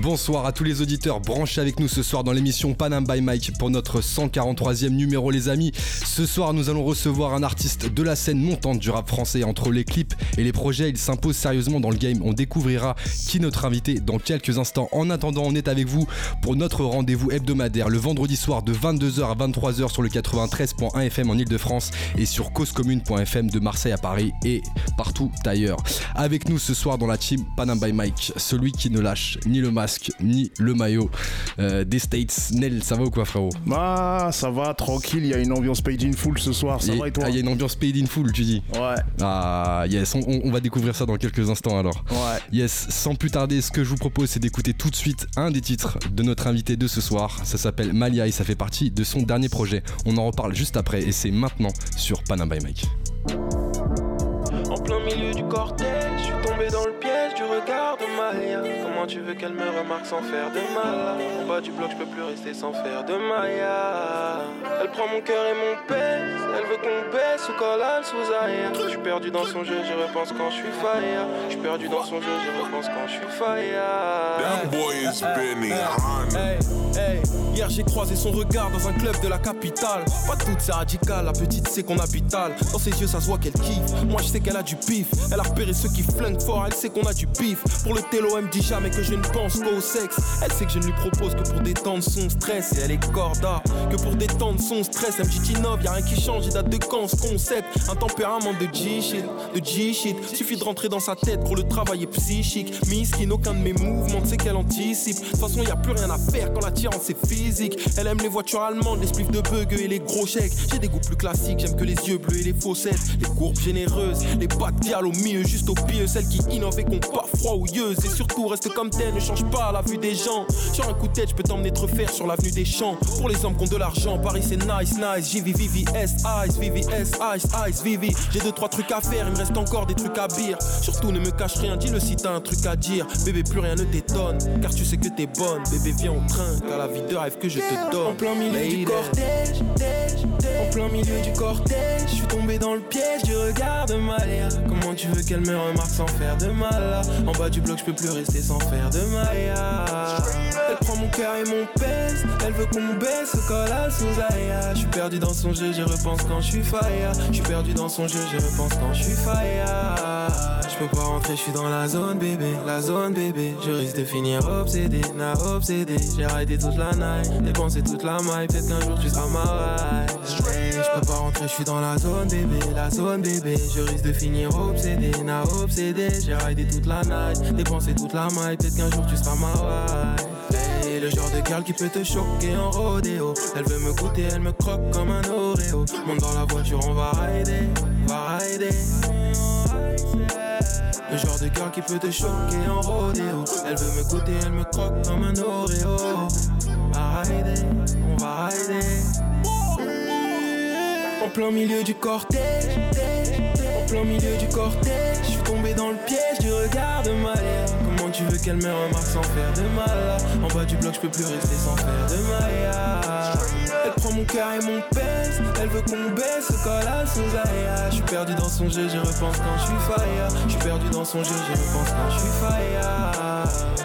Bonsoir à tous les auditeurs branchés avec nous ce soir dans l'émission Panam by Mike pour notre 143e numéro les amis. Ce soir nous allons recevoir un artiste de la scène montante du rap français entre les clips et les projets. Il s'impose sérieusement dans le game. On découvrira qui notre invité dans quelques instants. En attendant on est avec vous pour notre rendez-vous hebdomadaire le vendredi soir de 22h à 23h sur le 93.1 FM en Ile-de-France et sur causecommune.fm de Marseille à Paris et partout ailleurs. Avec nous ce soir dans la team Panam by Mike, celui qui ne lâche ni le masque ni le maillot euh, des States. Nel, ça va ou quoi, frérot? Bah, ça va, tranquille. Il y a une ambiance paid in full ce soir. Ça Il y a- va et toi? ah, il y a une ambiance paid in full, tu dis? Ouais, Ah, yes, on, on- on va découvrir ça dans quelques instants alors. ouais. Yes, sans plus tarder, ce que je vous propose, c'est d'écouter tout de suite un des titres de notre invité de ce soir. Ça s'appelle Malia et ça fait partie de son dernier projet. On en reparle juste après et c'est maintenant sur Panam by Mike. En plein milieu du cortège, je suis tombé dans le piège du regard de Maya. Comment tu veux qu'elle me remarque sans faire de mal? En bas du bloc, je peux plus rester sans faire de Maya. Elle prend mon cœur et mon pèse, elle veut qu'on baisse ou collal sous Aya. Je suis perdu dans son jeu, je repense quand je suis fire. Je suis perdu dans son jeu, je repense quand je suis fire. That boy is Benny Hanna. Hey, hey, hier j'ai croisé son regard dans un club de la capitale. Pas toute c'est radical, la petite sait qu'on habitale. Dans ses yeux, ça se voit qu'elle kiffe. Moi je sais qu'elle a du pif. Elle a repéré ceux qui flinguent fort, elle sait qu'on a du pif. Pour le télo, elle me dit jamais que je ne pense qu'au sexe. Elle sait que je ne lui propose que pour détendre son stress. Et elle est corda, que pour détendre son stress. Dit Tinov, y'a rien qui change, il date de quand ce concept? Un tempérament de G-shit, de G-shit. Suffit de rentrer dans sa tête pour le travail est psychique. Miskin, aucun de mes mouvements, tu sais qu'elle anticipe. De toute façon, y a plus rien à faire quand l'attirance est physique. Elle aime les voitures allemandes, les spliffs de bug et les gros chèques. J'ai des goûts plus classiques, j'aime que les yeux bleus et les faussettes. Les courbes généreuses, les pattes au milieu, juste au pied. Celles qui innovent et qu'on pas froidouilleuses. Et surtout, reste comme tel, ne change pas la vue des gens. Sur un coup de tête, je peux t'emmener te refaire sur l'avenue des champs. Pour les hommes qui ont de l'argent, Paris c'est nice, nice. JV, VVS, Ice, VVS, Ice, Ice, VV. J'ai deux, trois trucs à faire, il me reste encore des trucs à dire. Surtout, ne me cache rien, dis-le si t'as un truc à dire. Bébé, plus rien ne t'étonne, car tu sais que t'es bonne. Bébé, viens au train, car la vie de rêve que je te donne. En plein milieu du cortège, en plein milieu du cortège, je suis tombé dans le piège du regard de Malia. Comment tu veux qu'elle me remarque sans faire de mal En bas du bloc, je peux plus rester sans faire de Maya. Elle prend mon cœur et mon pèse, elle veut qu'on baisse au collal sous Aya. Je suis perdu dans son jeu, je repense quand je suis fire. Je suis perdu dans son jeu, je repense quand je suis fire. Je peux pas rentrer, je suis dans la zone bébé, la zone bébé. Je risque de finir obsédé, na obsédé. J'ai raidé toute la night, dépensé toute la maille. Peut-être qu'un jour tu seras ma ride. Je pas rentrer, je suis dans la zone bébé, la zone bébé. Je risque de finir obsédé, na obsédé. J'ai raidé toute la night, dépensé toute la maille. Peut-être qu'un jour tu seras ma. Hey, le genre de girl qui peut te choquer en rodéo. Elle veut me goûter, elle me croque comme un Oreo. Monte dans la voiture, on va rider, va rider. Le genre de girl qui peut te choquer en rodéo. Elle veut me goûter, elle me croque comme un Oreo. Plein milieu du cortège, en plein milieu du cortège, je suis tombé dans le piège du regard de Maya. Comment tu veux qu'elle me remarque sans faire de mal? En bas du bloc, je peux plus rester sans faire de Maya. Elle prend mon cœur et mon pèse, elle veut qu'on baisse au collal sous Aya. Je suis perdu dans son jeu, je repense quand je suis fire. Je suis perdu dans son jeu, je repense quand je suis fire.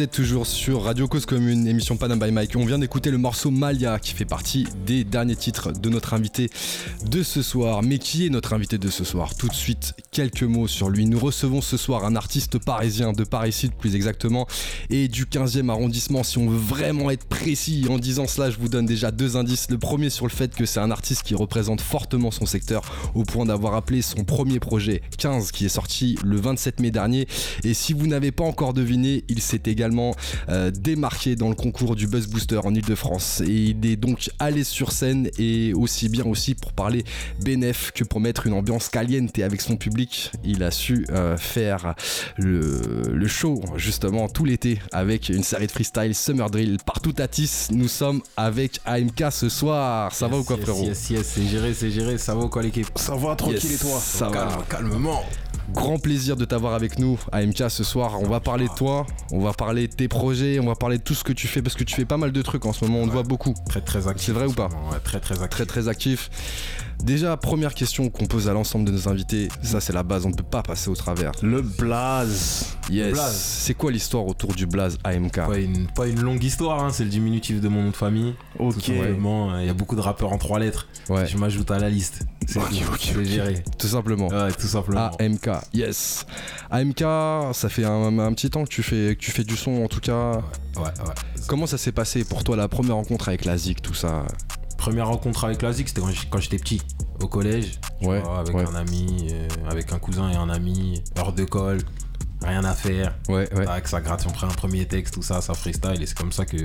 Êtes toujours sur Radio Cause Commune, émission Panam by Mike. On vient d'écouter le morceau Malia qui fait partie des derniers titres de notre invité de ce soir. Mais qui est notre invité de ce soir Tout de suite, quelques mots sur lui. Nous recevons ce soir un artiste parisien, de Paris-Sud plus exactement, et du 15e arrondissement. Si on veut vraiment être précis en disant cela, je vous donne déjà deux indices. Le premier sur le fait que c'est un artiste qui représente fortement son secteur au point d'avoir appelé son premier projet 15 qui est sorti le 27 mai dernier. Et si vous n'avez pas encore deviné, il s'est également euh, démarqué dans le concours du Buzz Booster en Ile-de-France. Et il est donc allé sur scène et aussi bien aussi pour parler bénéf que pour mettre une ambiance caliente avec son public. Il a su euh, faire le, le show justement tout l'été avec une série de freestyle Summer Drill partout à Tis. Nous sommes avec AMK ce soir. Ça va ou quoi, yes, frérot Yes, yes, c'est géré, c'est géré. Ça va ou quoi, l'équipe Ça va, tranquille Yes, et toi Ça va. Calme- Calmement. Grand plaisir de t'avoir avec nous, AMK, ce soir. On va parler de toi, on va parler de tes projets, on va parler de tout ce que tu fais parce que tu fais pas mal de trucs en ce moment. On te voit beaucoup, Très, très actif. C'est vrai ou pas Ouais, très, très actif. très très actif. Déjà, première question qu'on pose à l'ensemble de nos invités. Ça, c'est la base. On ne peut pas passer au travers. Le blaze. Yes. Blaze. C'est quoi l'histoire autour du Blaze AMK Pas une, pas une longue histoire, hein, c'est le diminutif de mon nom de famille. Ok. Tout simplement, il y a beaucoup de rappeurs en trois lettres. Ouais, Je m'ajoute à la liste. C'est Ok, tout, ok, c'est ok. géré. tout simplement. Ouais, tout simplement. AMK, yes. AMK, ça fait un, un petit temps que tu fais que tu fais du son en tout cas. Ouais, ouais. Comment ça s'est passé pour toi la première rencontre avec la ZIC, tout ça? Première rencontre avec la ZIC, c'était quand j'étais petit, au collège. tu Ouais, vois, avec ouais. un ami, euh, avec un cousin et un ami, hors de colle, rien à faire. Ouais, ouais. Tac, ça gratte, on prend un premier texte, tout ça, ça freestyle. Et c'est comme ça que.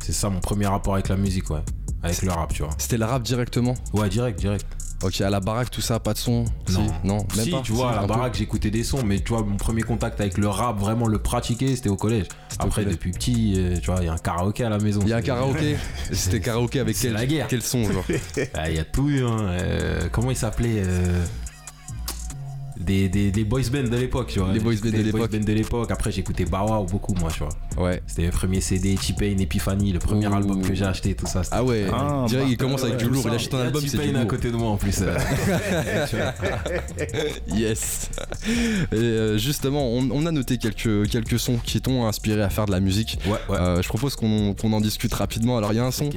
C'est ça mon premier rapport avec la musique, ouais. Avec le rap, tu vois. C'était le rap directement Ouais, direct, direct. Ok, à la baraque, tout ça, pas de son Si Non. non, même si, pas tu vois, à la baraque, j'écoutais des sons, mais tu vois, mon premier contact avec le rap, vraiment le pratiquer, c'était au collège. Au Après, collège. depuis petit, euh, tu vois, il y a un karaoké à la maison. Il y a un karaoké C'était karaoké avec quel, la guerre. quel son genre Ah, Il y a tout eu, hein. Euh, comment il s'appelait euh, des, des, des boys band de l'époque, tu vois. Les boys J'écoutais band de les l'époque. boys band de l'époque. Après, j'écoutais Bawa beaucoup, moi, tu vois. Ouais. C'était le premier CD, T-Pain, Epiphany, le premier Ouh. album que j'ai acheté, tout ça. Ah ouais, Ah, direct, bah, il commence avec ouais, du lourd, il achète un Il album, c'est du T-Pain à lourd. côté de moi en plus. euh. Tu vois. Yes. Et euh, justement, on, on a noté quelques, quelques sons qui t'ont inspiré à faire de la musique. ouais, ouais. Euh, je propose qu'on qu'on en discute rapidement. Alors, il y a un son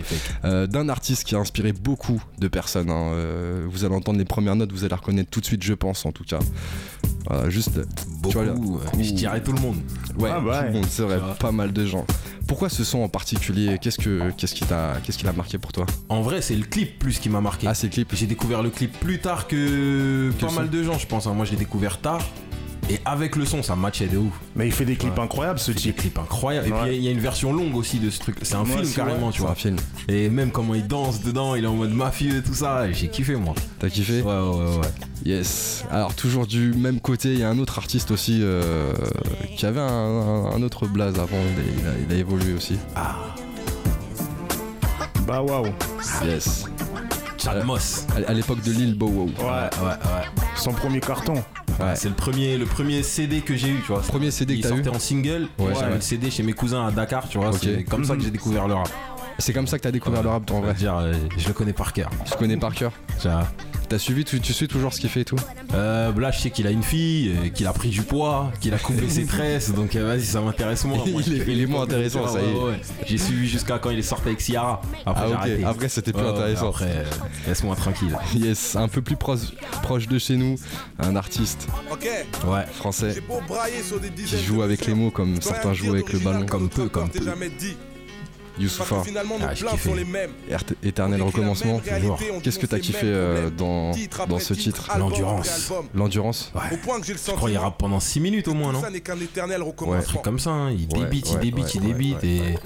euh, d'un artiste qui a inspiré beaucoup de personnes. hein. Vous allez entendre les premières notes, vous allez la reconnaître tout de suite, je pense, en tout cas. Voilà, juste. Beaucoup, vois, là. je dirais tout le monde. Ouais, Ah bah tout le ouais. monde, c'est vrai, pas mal de gens. Pourquoi ce son en particulier? Qu'est-ce que qu'est-ce qui t'a qu'est-ce qui l'a marqué pour toi? En vrai, c'est le clip plus qui m'a marqué. Ah, c'est le clip. J'ai découvert le clip plus tard que Quel pas mal de gens, je pense. hein. Moi, je l'ai découvert tard. Et avec le son, ça matchait de ouf. Mais il fait des clips Ouais. incroyables ce C'est des type. clips incroyables. Et Ouais. puis, il y a une version longue aussi de ce truc. C'est un film c'est carrément, tu C'est un vois. film. Et même comment il danse dedans, il est en mode mafieux et tout ça. J'ai kiffé, moi. T'as kiffé? Ouais, ouais, ouais. ouais. Yes. Alors toujours du même côté, il y a un autre artiste aussi euh, qui avait un, un- un autre blaze avant. Il a, il a- il a évolué aussi. Bah waouh. Yes. Chad Moss. À, à l'époque de Lil Bow Wow. Ouais. Ouais, ouais. Son premier carton. Ouais. C'est le premier, le premier CD que j'ai eu, tu vois. Premier CD il que eu. sortait en single. Ouais, Ouais, J'avais ouais. le CD chez mes cousins à Dakar, tu vois. C'est comme ça que j'ai découvert le rap. C'est comme ça que t'as découvert le rap, toi, en vrai. dire, euh, je le connais par cœur. Tu connais par cœur. T'as suivi, tu, tu suis toujours ce qu'il fait et tout. Euh, là, je sais qu'il a une fille, euh, qu'il a pris du poids, qu'il a coupé ses tresses, donc euh, vas-y, ça m'intéresse moins. Moi, Il est- il moins intéressant, ça y est. ouais, ouais. J'ai suivi jusqu'à quand il est sorti avec Ciara. Après, Ah. Après c'était plus intéressant. Après, euh, laisse-moi tranquille. Yes, un peu plus proche, proche de chez nous, un artiste Ok, Ouais, français qui joue avec les mots comme certains jouent avec le ballon, comme peu, comme peu. Youssoufa. finalement nos Ah, sont les mêmes. Éternel recommencement. Qu'est-ce que t'as kiffé euh, dans, Titre dans ce titre, L'endurance. L'endurance Au point que j'ai le je crois qu'il rappe pendant 6 minutes au moins, non ça n'est qu'un éternel Un truc comme ça, hein. il Ouais, débite, ouais, il débite, ouais, il ouais, débite, ouais, et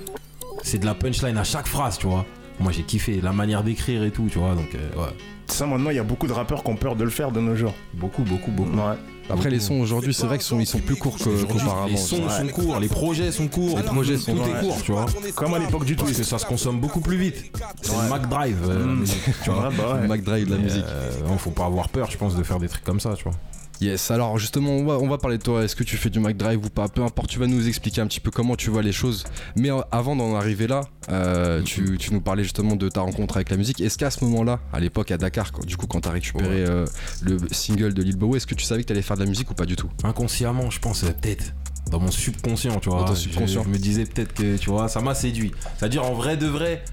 c'est de la punchline à chaque phrase, tu vois. Moi, j'ai kiffé la manière d'écrire et tout, tu vois, donc euh, ouais. Ça maintenant il y a beaucoup de rappeurs qui ont peur de le faire de nos jours. Beaucoup, beaucoup, beaucoup. Ouais. Après les sons aujourd'hui c'est vrai qu'ils sont, ils sont plus courts qu'auparavant. les sons sont courts, les projets sont courts, Les projets sont tout courts. est court, tu vois. Comme à l'époque du Parce que twist. ça se consomme beaucoup plus vite. C'est Mac Drive, euh, Mm. tu vois. Bah ouais. Mac Drive de la musique. euh, non, faut pas avoir peur, je pense, de faire des trucs comme ça, tu vois. Yes, alors justement, on va, on va parler de toi. Est-ce que tu fais du Mac Drive ou pas? Peu importe, tu vas nous expliquer un petit peu comment tu vois les choses. Mais euh, avant d'en arriver là, euh, tu, tu nous parlais justement de ta rencontre avec la musique. Est-ce qu'à ce moment-là, à l'époque à Dakar, quand- du coup, quand t'as récupéré euh, le single de Lil Bow, est-ce que tu savais que t'allais faire de la musique ou pas du tout? Inconsciemment, je pense, peut-être. Dans mon subconscient, tu vois. Dans ton Je- subconscient. Je, me disais peut-être que, tu vois, ça m'a séduit. C'est-à-dire, en vrai de vrai,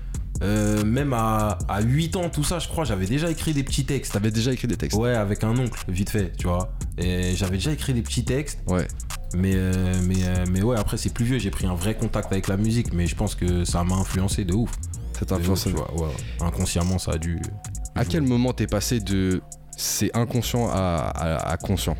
euh, même à, à 8 ans, tout ça, je crois, j'avais déjà écrit des petits textes. T'avais déjà écrit des textes Ouais, avec un oncle, vite fait, tu vois. Et j'avais déjà écrit des petits textes. Ouais. Mais, euh, mais, euh, mais ouais, après, c'est plus vieux. J'ai pris un vrai contact avec la musique. Mais je pense que ça m'a influencé de ouf. Tu vois, ouais, ouais. Inconsciemment, ça a dû. À quel moment t'es passé de c'est inconscient à, à- à conscient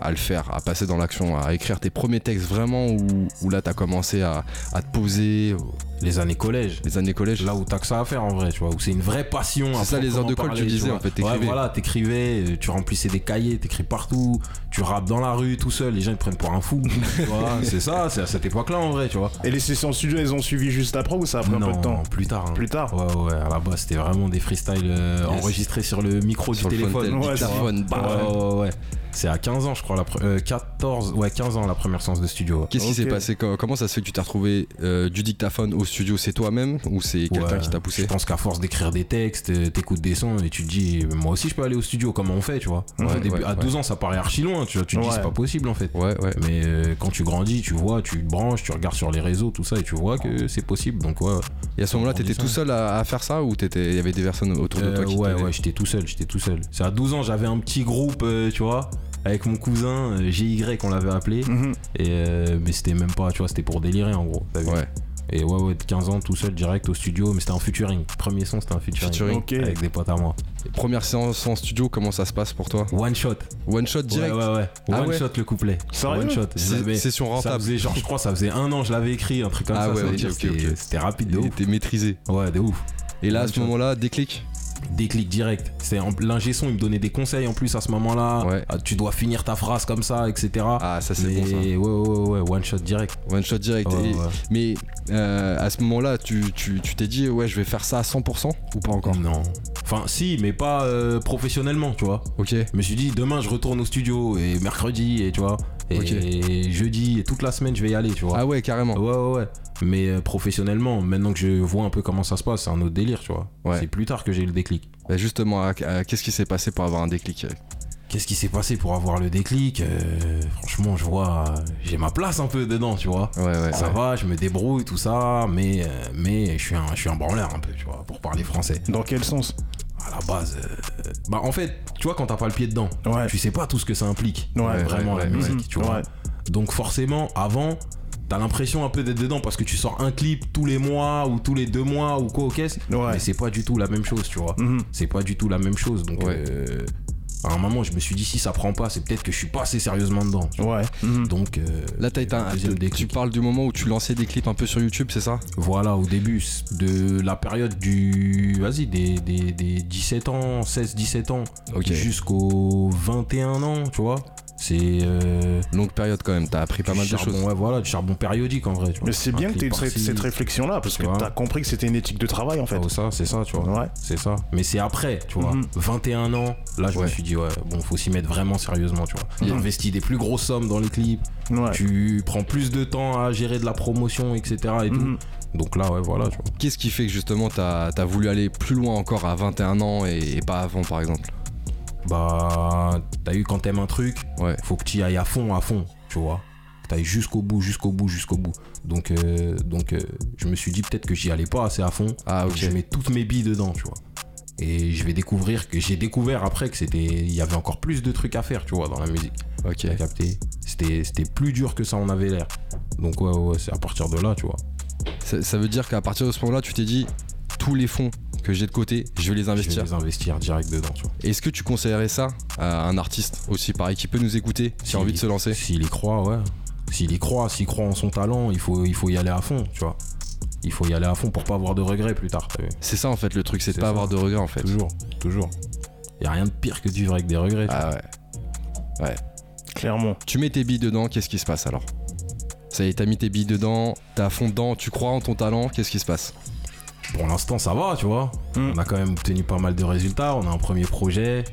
à le faire, à passer dans l'action, à écrire tes premiers textes vraiment où, où là t'as commencé à, à te poser Les années collège. les années collège Là où t'as que ça à faire en vrai, tu vois, où c'est une vraie passion. C'est ça, les heures de colle, tu disais, en fait, t'écrivais. Ouais, voilà, t'écrivais, tu remplissais des cahiers, t'écris partout, tu rappes dans la rue tout seul, les gens ils te prennent pour un fou. tu vois, c'est ça, c'est à cette époque-là en vrai, tu vois. Et les sessions studio, elles ont suivi juste après ou ça a pris un peu de temps plus tard. hein. Plus tard Ouais, ouais, à la base c'était vraiment des freestyles euh, Yes. enregistrés sur le micro sur du le téléphone. phone, Ouais, Ouais, bah, ouais, ouais, ouais. C'est à 15 ans, je crois, la pre- euh, 14, ouais, 15 ans la première séance de studio. Qu'est-ce qui s'est passé Co- Comment ça se fait que tu t'es retrouvé euh, du dictaphone au studio C'est toi-même ou c'est quelqu'un Ouais, qui t'a Je poussé pense qu'à force d'écrire des textes, euh, t'écoutes des sons et tu te dis, moi aussi je peux aller au studio, comment on fait, tu vois. Ouais, Au début- ouais, à ouais. 12 ans, ça paraît archi loin, tu vois. Tu te dis, c'est pas possible en fait. Ouais, ouais. Mais euh, quand tu grandis, tu vois, tu te branches, tu regardes sur les réseaux, tout ça, et tu vois que c'est possible. Donc ouais. Et à ce moment-là, t'étais tout seul à, à faire ça ou il y avait des personnes autour de toi Euh, qui ouais, ouais, j'étais tout seul, j'étais tout seul. C'est à 12 ans, j'avais un petit groupe, euh, tu vois, avec mon cousin GY, on l'avait appelé. Mhm. Et euh, mais c'était même pas, tu vois, c'était pour délirer en gros. Ouais. Et ouais, ouais, de 15 ans, tout seul, direct au studio, mais c'était un featuring. Premier son, c'était un featuring. Avec des potes à moi. Et Première séance en studio, comment ça se passe pour toi? One shot. One shot direct? Ouais, ouais, ouais. Ah One ouais? shot le couplet. Sérieux? One shot. Session Ça rentable. faisait, genre, je crois, ça faisait un an, je l'avais écrit, un truc comme Ah ça. ouais, ça veut ok, dire ok, c'était- rapide de Il ouf. était maîtrisé. Ouais, de ouf. Et là, à One ce moment-là, déclic? Déclic direct. C'est l'ingé son, il me donnait des conseils en plus à ce moment-là. Ouais. Ah, tu dois finir ta phrase comme ça, etc. Ah, ça c'est bon ça. ouais, ouais, ouais, ouais, one shot direct. One shot direct. Ouais, Et- ouais. Mais euh, à ce moment-là, tu tu- tu t'es dit, ouais, je vais faire ça à 100% ou pas encore? Non. Enfin, si, mais pas euh, professionnellement, tu vois. Ok. Je me suis dit, demain, je retourne au studio, et mercredi, et tu vois. Et jeudi, et toute la semaine, je vais y aller, tu vois. Ah ouais, carrément. Ouais, ouais, ouais. Mais euh, professionnellement, maintenant que je vois un peu comment ça se passe, c'est un autre délire, tu vois. Ouais. C'est plus tard que j'ai eu le déclic. Bah, justement, qu'est-ce qui s'est passé pour avoir un déclic Qu'est-ce qui s'est passé pour avoir le déclic Euh, Franchement, je vois, euh, j'ai ma place un peu dedans, tu vois. Ouais, ouais. Ça ouais. va, je me débrouille, tout ça, mais, mais je suis un, je suis un branleur un peu, tu vois, pour parler français. Dans quel sens? À la base, euh, bah en fait, tu vois, quand t'as pas le pied dedans, Ouais. tu sais pas tout ce que ça implique, Ouais, vraiment ouais, la ouais, musique, tu vois. Ouais. Donc forcément, avant, t'as l'impression un peu d'être dedans parce que tu sors un clip tous les mois ou tous les deux mois ou quoi au caisse, Ouais. mais c'est pas du tout la même chose, tu vois. Mhm. C'est pas du tout la même chose, donc Ouais. euh, à un moment, je me suis dit si ça prend pas, c'est peut-être que je suis pas assez sérieusement dedans. tu. Ouais. Mhm. Donc euh, Là, t'as été un- deuxième tu déclic. parles du moment où tu lançais des clips un peu sur YouTube, c'est ça? Voilà, au début de la période du. Vas-y, des, des, des 17 ans, 16-17 ans, Ok. jusqu'aux 21 ans, tu vois. C'est. euh, Longue période quand même, t'as appris pas mal de choses. Ouais, voilà, du charbon périodique en vrai, tu vois. Mais c'est bien que clip tu aies par-ci. cette réflexion-là parce que t'as compris que c'était une éthique de travail en fait. Oh, ça, c'est ça, tu vois. Ouais. C'est ça. Mais c'est après, tu vois. Mhm. 21 ans, là, je Ouais. me suis dit, ouais, bon, faut s'y mettre vraiment sérieusement, tu vois. Mhm. J'investis des plus grosses sommes dans les clips. Ouais. Tu prends plus de temps à gérer de la promotion, etc. Et tout. Mhm. Donc là, ouais, voilà. Qu'est-ce qui fait que justement t'as as voulu aller plus loin encore à 21 ans et, et pas avant par exemple? Bah, t'as eu quand t'aimes un truc, Ouais. faut que tu y ailles à fond, à fond, tu vois. Que t'ailles jusqu'au bout, jusqu'au bout, jusqu'au bout. Donc, euh, donc euh, je me suis dit peut-être que j'y allais pas assez à fond. Ah Donc, ok. Je mets toutes mes billes dedans, tu vois. Et je vais découvrir que j'ai découvert après que c'était, il y avait encore plus de trucs à faire, tu vois, dans la musique. Ok. Capté? C'était, c'était plus dur que ça en avait l'air. Donc ouais, ouais, c'est à partir de là, tu vois. Ça, ça veut dire qu'à partir de ce moment-là, tu t'es dit tous les fonds que j'ai de côté, je vais les Je vais investir. les investir direct dedans, tu vois. Est-ce que tu conseillerais ça à un artiste aussi pareil qui peut nous écouter, qui a envie de se lancer? S'il y croit, ouais. S'il y croit, s'il croit en son talent, il faut, il faut y aller à fond, tu vois. Il faut y aller à fond pour pas avoir de regrets plus tard, t'as. C'est ça en fait le truc, c'est de pas ça. avoir de regrets en fait. Toujours, toujours. Y a rien de pire que de vivre avec des regrets. tu Ah ouais. Clairement. Tu mets tes billes dedans, qu'est-ce qui se passe alors? Ça y est, t'as mis tes billes dedans, t'es à fond dedans, tu crois en ton talent, qu'est-ce qui se passe? Pour l'instant, ça va, tu vois. Mm. On a quand même obtenu pas mal de résultats. On a un premier projet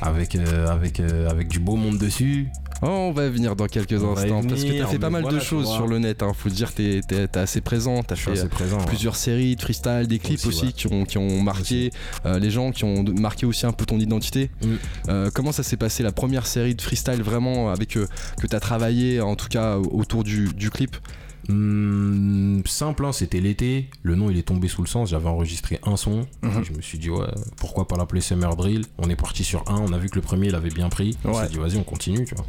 avec, euh, avec, euh, avec du beau monde dessus. Oh, on va venir dans quelques On instants parce que t'as fait pas mal voilà, de choses sur le net, hein. faut te dire t'es t'es- t'es assez présent, t'as fait assez euh, présent. ouais. plusieurs séries de freestyle, des clips aussi, Aussi, qui, ont, qui ont marqué euh, les gens, qui ont marqué aussi un peu ton identité. Mm. Euh, comment ça s'est passé la première série de freestyle vraiment avec euh, que t'as travaillé en tout cas autour du, du clip? Hmm, simple, hein, c'était l'été. Le nom il est tombé sous le sens. J'avais enregistré un son. Mhm. Je me suis dit, ouais, pourquoi pas l'appeler Summer Drill? On est parti sur un. On a vu que le premier il avait bien pris. On Ouais. s'est dit, vas-y, on continue, tu vois.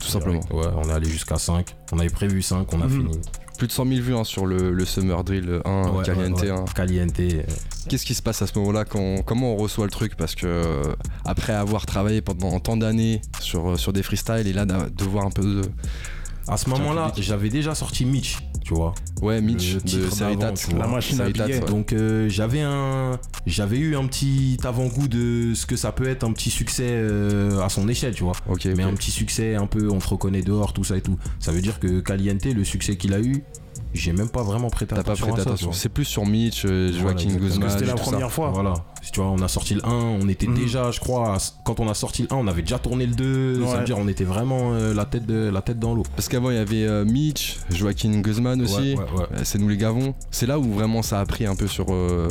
Tout simplement. Ouais, on est allé jusqu'à 5. On avait prévu 5, on a Mhm. fini. Plus de 100 000 vues hein, sur le, le Summer Drill 1, Ouais, Caliente ouais, ouais. 1. Caliente. euh, Qu'est-ce qui se passe à ce moment-là quand, Comment on reçoit le truc? Parce que euh, après avoir travaillé pendant tant d'années sur, sur des freestyles et là de voir un peu de. À ce moment-là, j'avais déjà sorti Mitch, tu vois. Ouais, Mitch Le de titre. La machine à billets. Donc euh, j'avais un, j'avais eu un petit avant-goût de ce que ça peut être un petit succès euh, à son échelle, tu vois. Mais un petit succès un peu, on te reconnaît dehors, tout ça et tout. Ça veut dire que Caliente, le succès qu'il a eu, j'ai même pas vraiment prêté T'as pas attention. prêté à ça, attention. C'est plus sur Mitch, euh, Voilà, Joaquin. Guzman. Parce que c'était la tout ça. première fois. Voilà, Si tu vois, on a sorti le 1, on était Mhm. déjà, je crois, quand on a sorti le 1, on avait déjà tourné le 2. Ça Ouais. veut dire on était vraiment euh, la, tête de, la tête dans l'eau. Parce qu'avant il y avait euh, Mitch, Joaquin Guzman aussi. Ouais, ouais, ouais. C'est nous les gavons. C'est là où vraiment ça a pris un peu sur euh,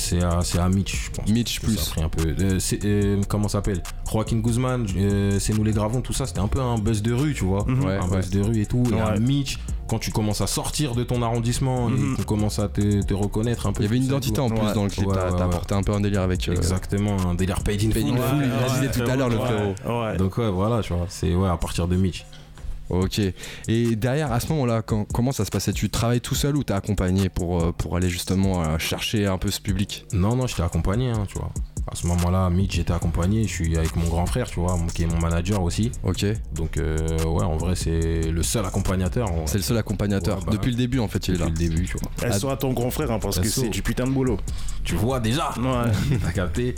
C'est à, c'est à Mitch, je pense. Mitch plus. Ça a pris un peu. Euh, euh, comment ça s'appelle? Joaquin Guzman, euh, c'est nous les gravons, tout ça, c'était un peu un buzz de rue, tu vois. Mhm. Ouais, un ouais. buzz de rue et tout. Et un Mitch, quand tu commences à sortir de ton arrondissement Mhm. et qu'on commence à te, te reconnaître un peu. Il y avait une identité en plus Ouais. dans le clip. Ouais, T'as ouais, t'as ouais. apporté un peu un délire avec. euh, Exactement, un délire paid in full. il l'a dit tout à l'heure, le frérot. Donc ouais, voilà, tu vois, c'est ouais, à partir de Mitch. Ok. Et derrière, à ce moment-là, comment ça se passait? Tu travailles tout seul ou t'es accompagné pour, euh, pour aller justement euh, chercher un peu ce public? Non, non, j'étais accompagné, hein, tu vois. À ce moment-là, Mitch, j'étais accompagné, je suis avec mon grand frère, tu vois, qui est mon manager aussi. Ok. Donc euh, ouais, en vrai, c'est le seul accompagnateur. en- C'est le seul accompagnateur. Ouais, bah, Depuis le début, en fait, il est depuis là. le début, tu vois. Elle soit ton grand frère, hein, parce que c'est du putain de boulot. Tu vois déjà, Ouais. t'as capté?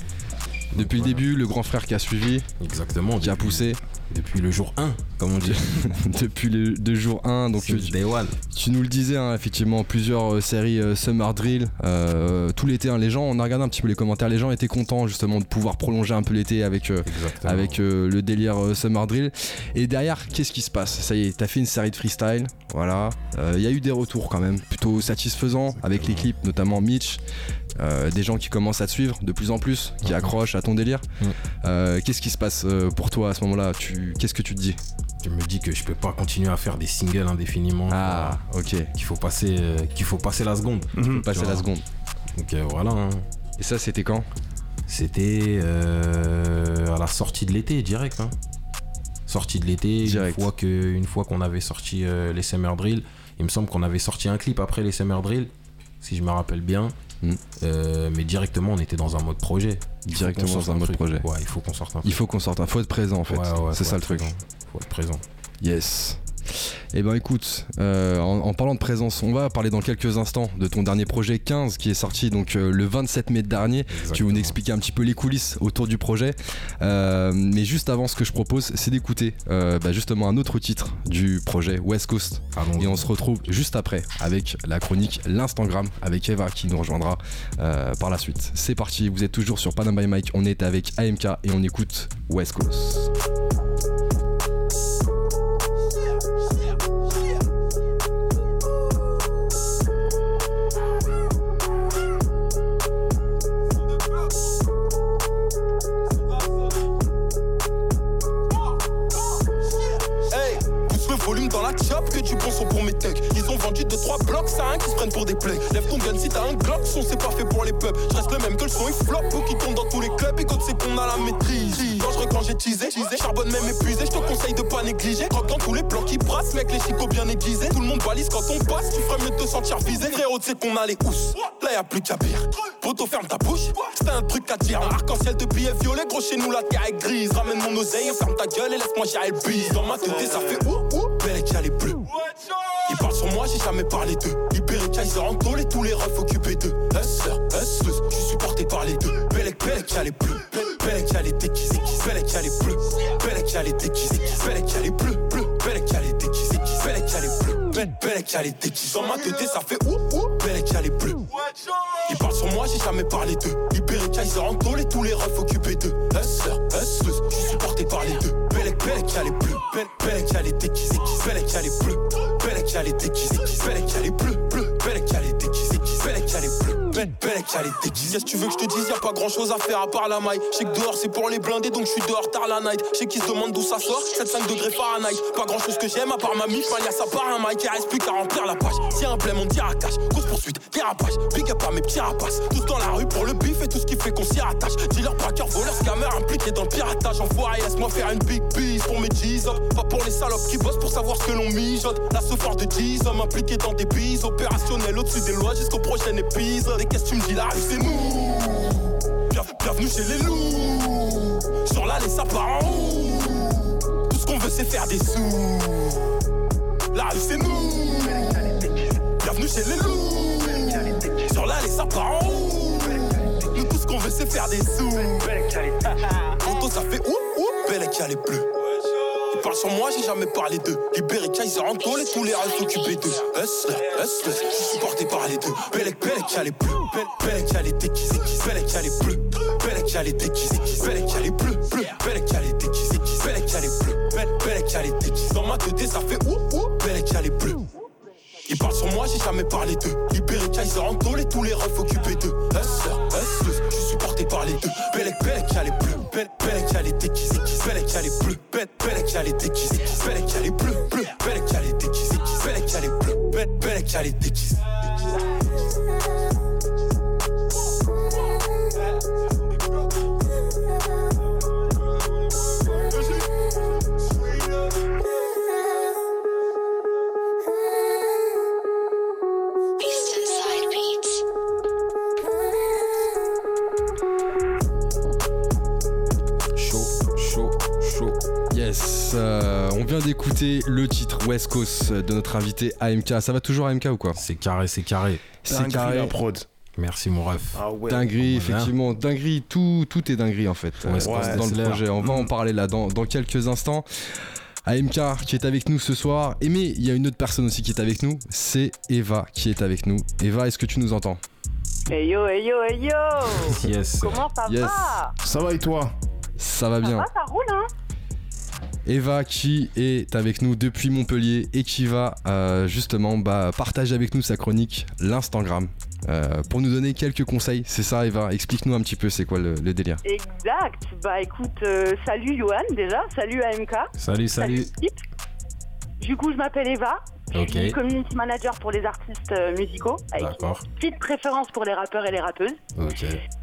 Depuis le début, le grand frère qui a suivi, Exactement. qui a depuis- poussé. Depuis le jour 1, comme on dit. depuis le de jour 1. Donc, Since tu, day one. tu nous le disais, hein, effectivement, plusieurs euh, séries euh, Summer Drill. euh, tout l'été, hein, les gens, on a regardé un petit peu les commentaires, les gens étaient contents justement de pouvoir prolonger un peu l'été avec. avec le délire Summer Drill. Et derrière, qu'est-ce qui se passe? Ça y est, t'as fait une série de freestyle, voilà. Il y a eu des retours quand même plutôt satisfaisants avec les clips, notamment Mitch. Euh, des gens qui commencent à te suivre de plus en plus, qui Mhm. accrochent à ton délire. Euh, qu'est-ce qui se passe pour toi à ce moment-là? Tu... Qu'est-ce que tu te dis Je me dis que je peux pas continuer à faire des singles indéfiniment. Ah, ok. Qu'il faut passer, euh, qu'il faut passer la seconde. Mhm. Passer la seconde. Donc euh, voilà. hein. Et ça, c'était quand C'était euh, à la sortie de l'été, direct. hein. Sortie de l'été, une Direct. fois que, une fois qu'on avait sorti euh, les Summer Drill, il me semble qu'on avait sorti un clip après les Summer Drill, si je me rappelle bien. Mm. Euh, mais directement, on était dans un mode projet. Directement dans un mode truc. projet. Ouais, il faut qu'on sorte un Il faut qu'on sorte, un faut être présent en fait. Ouais, ouais, C'est ça le être truc. présent. Faut être présent. Yes. Eh ben écoute, euh, en, en parlant de présence, on va parler dans quelques instants de ton dernier projet 15 qui est sorti donc euh, le 27 mai dernier. Tu veux nous expliquer un petit peu les coulisses autour du projet. Euh, mais juste avant, ce que je propose, c'est d'écouter bah, justement un autre titre du projet West Coast. Allons-y. Et on se retrouve juste après avec la chronique L'Instagram avec Eva qui nous rejoindra par la suite. C'est parti, vous êtes toujours sur Panam by Mike, on est avec AMK et on écoute West Coast. 2-3 blocs, ça rien qui se prennent pour des plays. Lève ton gun si t'as un glock, son c'est pas fait pour les pubs. Je reste le même que le son, il flop, pour qui tourne dans tous les clubs. Et c'est qu'on a la maîtrise. Dangereux quand j'ai teasé, charbonne même épuisé. Je te conseille de pas négliger. Croque dans tous les plans qui brassent, mec, les chicots bien aiguisés. Tout le monde balise quand on passe, tu ferais mieux de te sentir visé. Frérot, sais qu'on a les housses. Là y'a plus qu'à pire. Poto, ferme ta bouche. C'était un truc à dire. Un arc-en-ciel de billets violets, gros chez nous la terre est grise. Ramène mon oseille, ferme ta gueule et laisse-moi gérer le bise. Dans ma tête, ça fait ouh jamais parlé d'eux. Libéré Kaiser en et tous les refs occupés d'eux. Hustler, hustleuse, je suis supporté par les deux. Bellec, Bellec qui a les bleus. Bellec qui a les déguisés, Bellec qui a les bleus. Bellec qui a les déguisés, Bellec qui a les bleus. Bleu, Bellec qui a les déguisés, Bellec qui a les bleus. Belle- Bellec qui a les déguisés. Dans ma tête, ça fait ouh ouh. Bellec qui a les bleus. Ils parlent sur moi, j'ai jamais parlé d'eux. Libéré Kaiser en et tous les refs occupés d'eux. Hustler, hustleuse, je suis supporté par les deux. Bellec, Bellec qui a les bleus. Belle- Bellec qui a les déguisés, Bellec qui a les bleus. Bellec qui a les déguisés, Bellec qui a les bleus. Bleu, Bellec qui a les déguisés, Bellec qui a les bleus. Belle- Bellec qui a les déguisés. Qu'est-ce que tu veux que je te dise, y a pas grand chose à faire à part la maille. Je sais que dehors c'est pour les blindés, donc je suis dehors tard la night. Je sais qu'ils se demandent d'où ça sort, 7-5 degrés Fahrenheit. Pas grand chose que j'aime à part ma mif, y'a ça part un mic, reste plus qu'à remplir la page. Si un blême, on dira cash. Course poursuite, dérapage, big up à mes petits rapaces. Tous dans la rue pour le bif et tout ce qui fait qu'on s'y rattache. Dealer, braqueur, voleur, dans le piratage. Envoyé, laisse-moi faire une big bise pour mes 10 Pas pour les salopes qui bossent pour savoir ce que l'on mijote. La force de 10 hommes dans des bises opérationnelles au-dessus des lois jusqu'au prochain épisode. Et qu'est-ce que tu me dis là c'est mou. Bienvenue chez les loups. Sur là, les sapins en haut. Tout ce qu'on veut, c'est faire des sous. La rue, c'est nous. Bienvenue chez les loups. Sur là, les sapins en haut. Nous, tout ce qu'on veut, c'est faire des sous. Ça fait oup, oup, belle qui a les bleus. Ils parlent sur moi, j'ai jamais parlé d'eux. Libéré, Kaiser, Antole et tous les rêves s'occuper d'eux. Hustler, hustler, je suis porté par les deux. Belle belle qui a les bleus. Belle qui a les déguisés, belle qui a les bleus. Belle qui a les déguisés, belle qui a les bleus. Belle qui a les déguisés, belle qui a les bleus. Belle qui a les déguisés. Dans ma 2D, ça fait oup, oup, belle qui a les bleus. Ils parlent sur moi, j'ai jamais parlé d'eux. Libéré, Kaiser, Antole et tous les refs occupés d'eux. Hustler, hustler, je suis porté par les deux. Belle belle qui a les bleus. Belle, belle qui a les déguisés, belle qui a les bleus. Belle, belle qui a les déguisés, belle qui a les bleus. Bleu, belle qui a les déguisés, belle qui a les Yes, euh, on vient d'écouter le titre West Coast de notre invité AMK. Ça va toujours AMK ou quoi? C'est carré, c'est carré. C'est carré. la prod. Merci mon ref. Ah ouais. Dinguerie, effectivement, dinguerie, tout, tout est dinguerie en fait West euh, Coast dans le projet. On va en parler là dans, dans quelques instants. AMK qui est avec nous ce soir. Et mais il y a une autre personne aussi qui est avec nous, c'est Eva qui est avec nous. Eva, est-ce que tu nous entends? Hey yo, hey yo, hey yo Yes. Comment ça Yes. va? Ça va et toi? Ça va Ça bien. va, ça roule, hein Eva qui est avec nous depuis Montpellier et qui va euh, justement bah, partager avec nous sa chronique, l'Instagram, euh, pour nous donner quelques conseils. C'est ça Eva, explique-nous un petit peu c'est quoi le, le délire. Exact. Bah écoute, euh, salut Johan déjà, salut AMK. Salut, salut. Du coup, je m'appelle Eva. Je suis community manager pour les artistes euh, musicaux, avec une petite préférence pour les rappeurs et les rappeuses.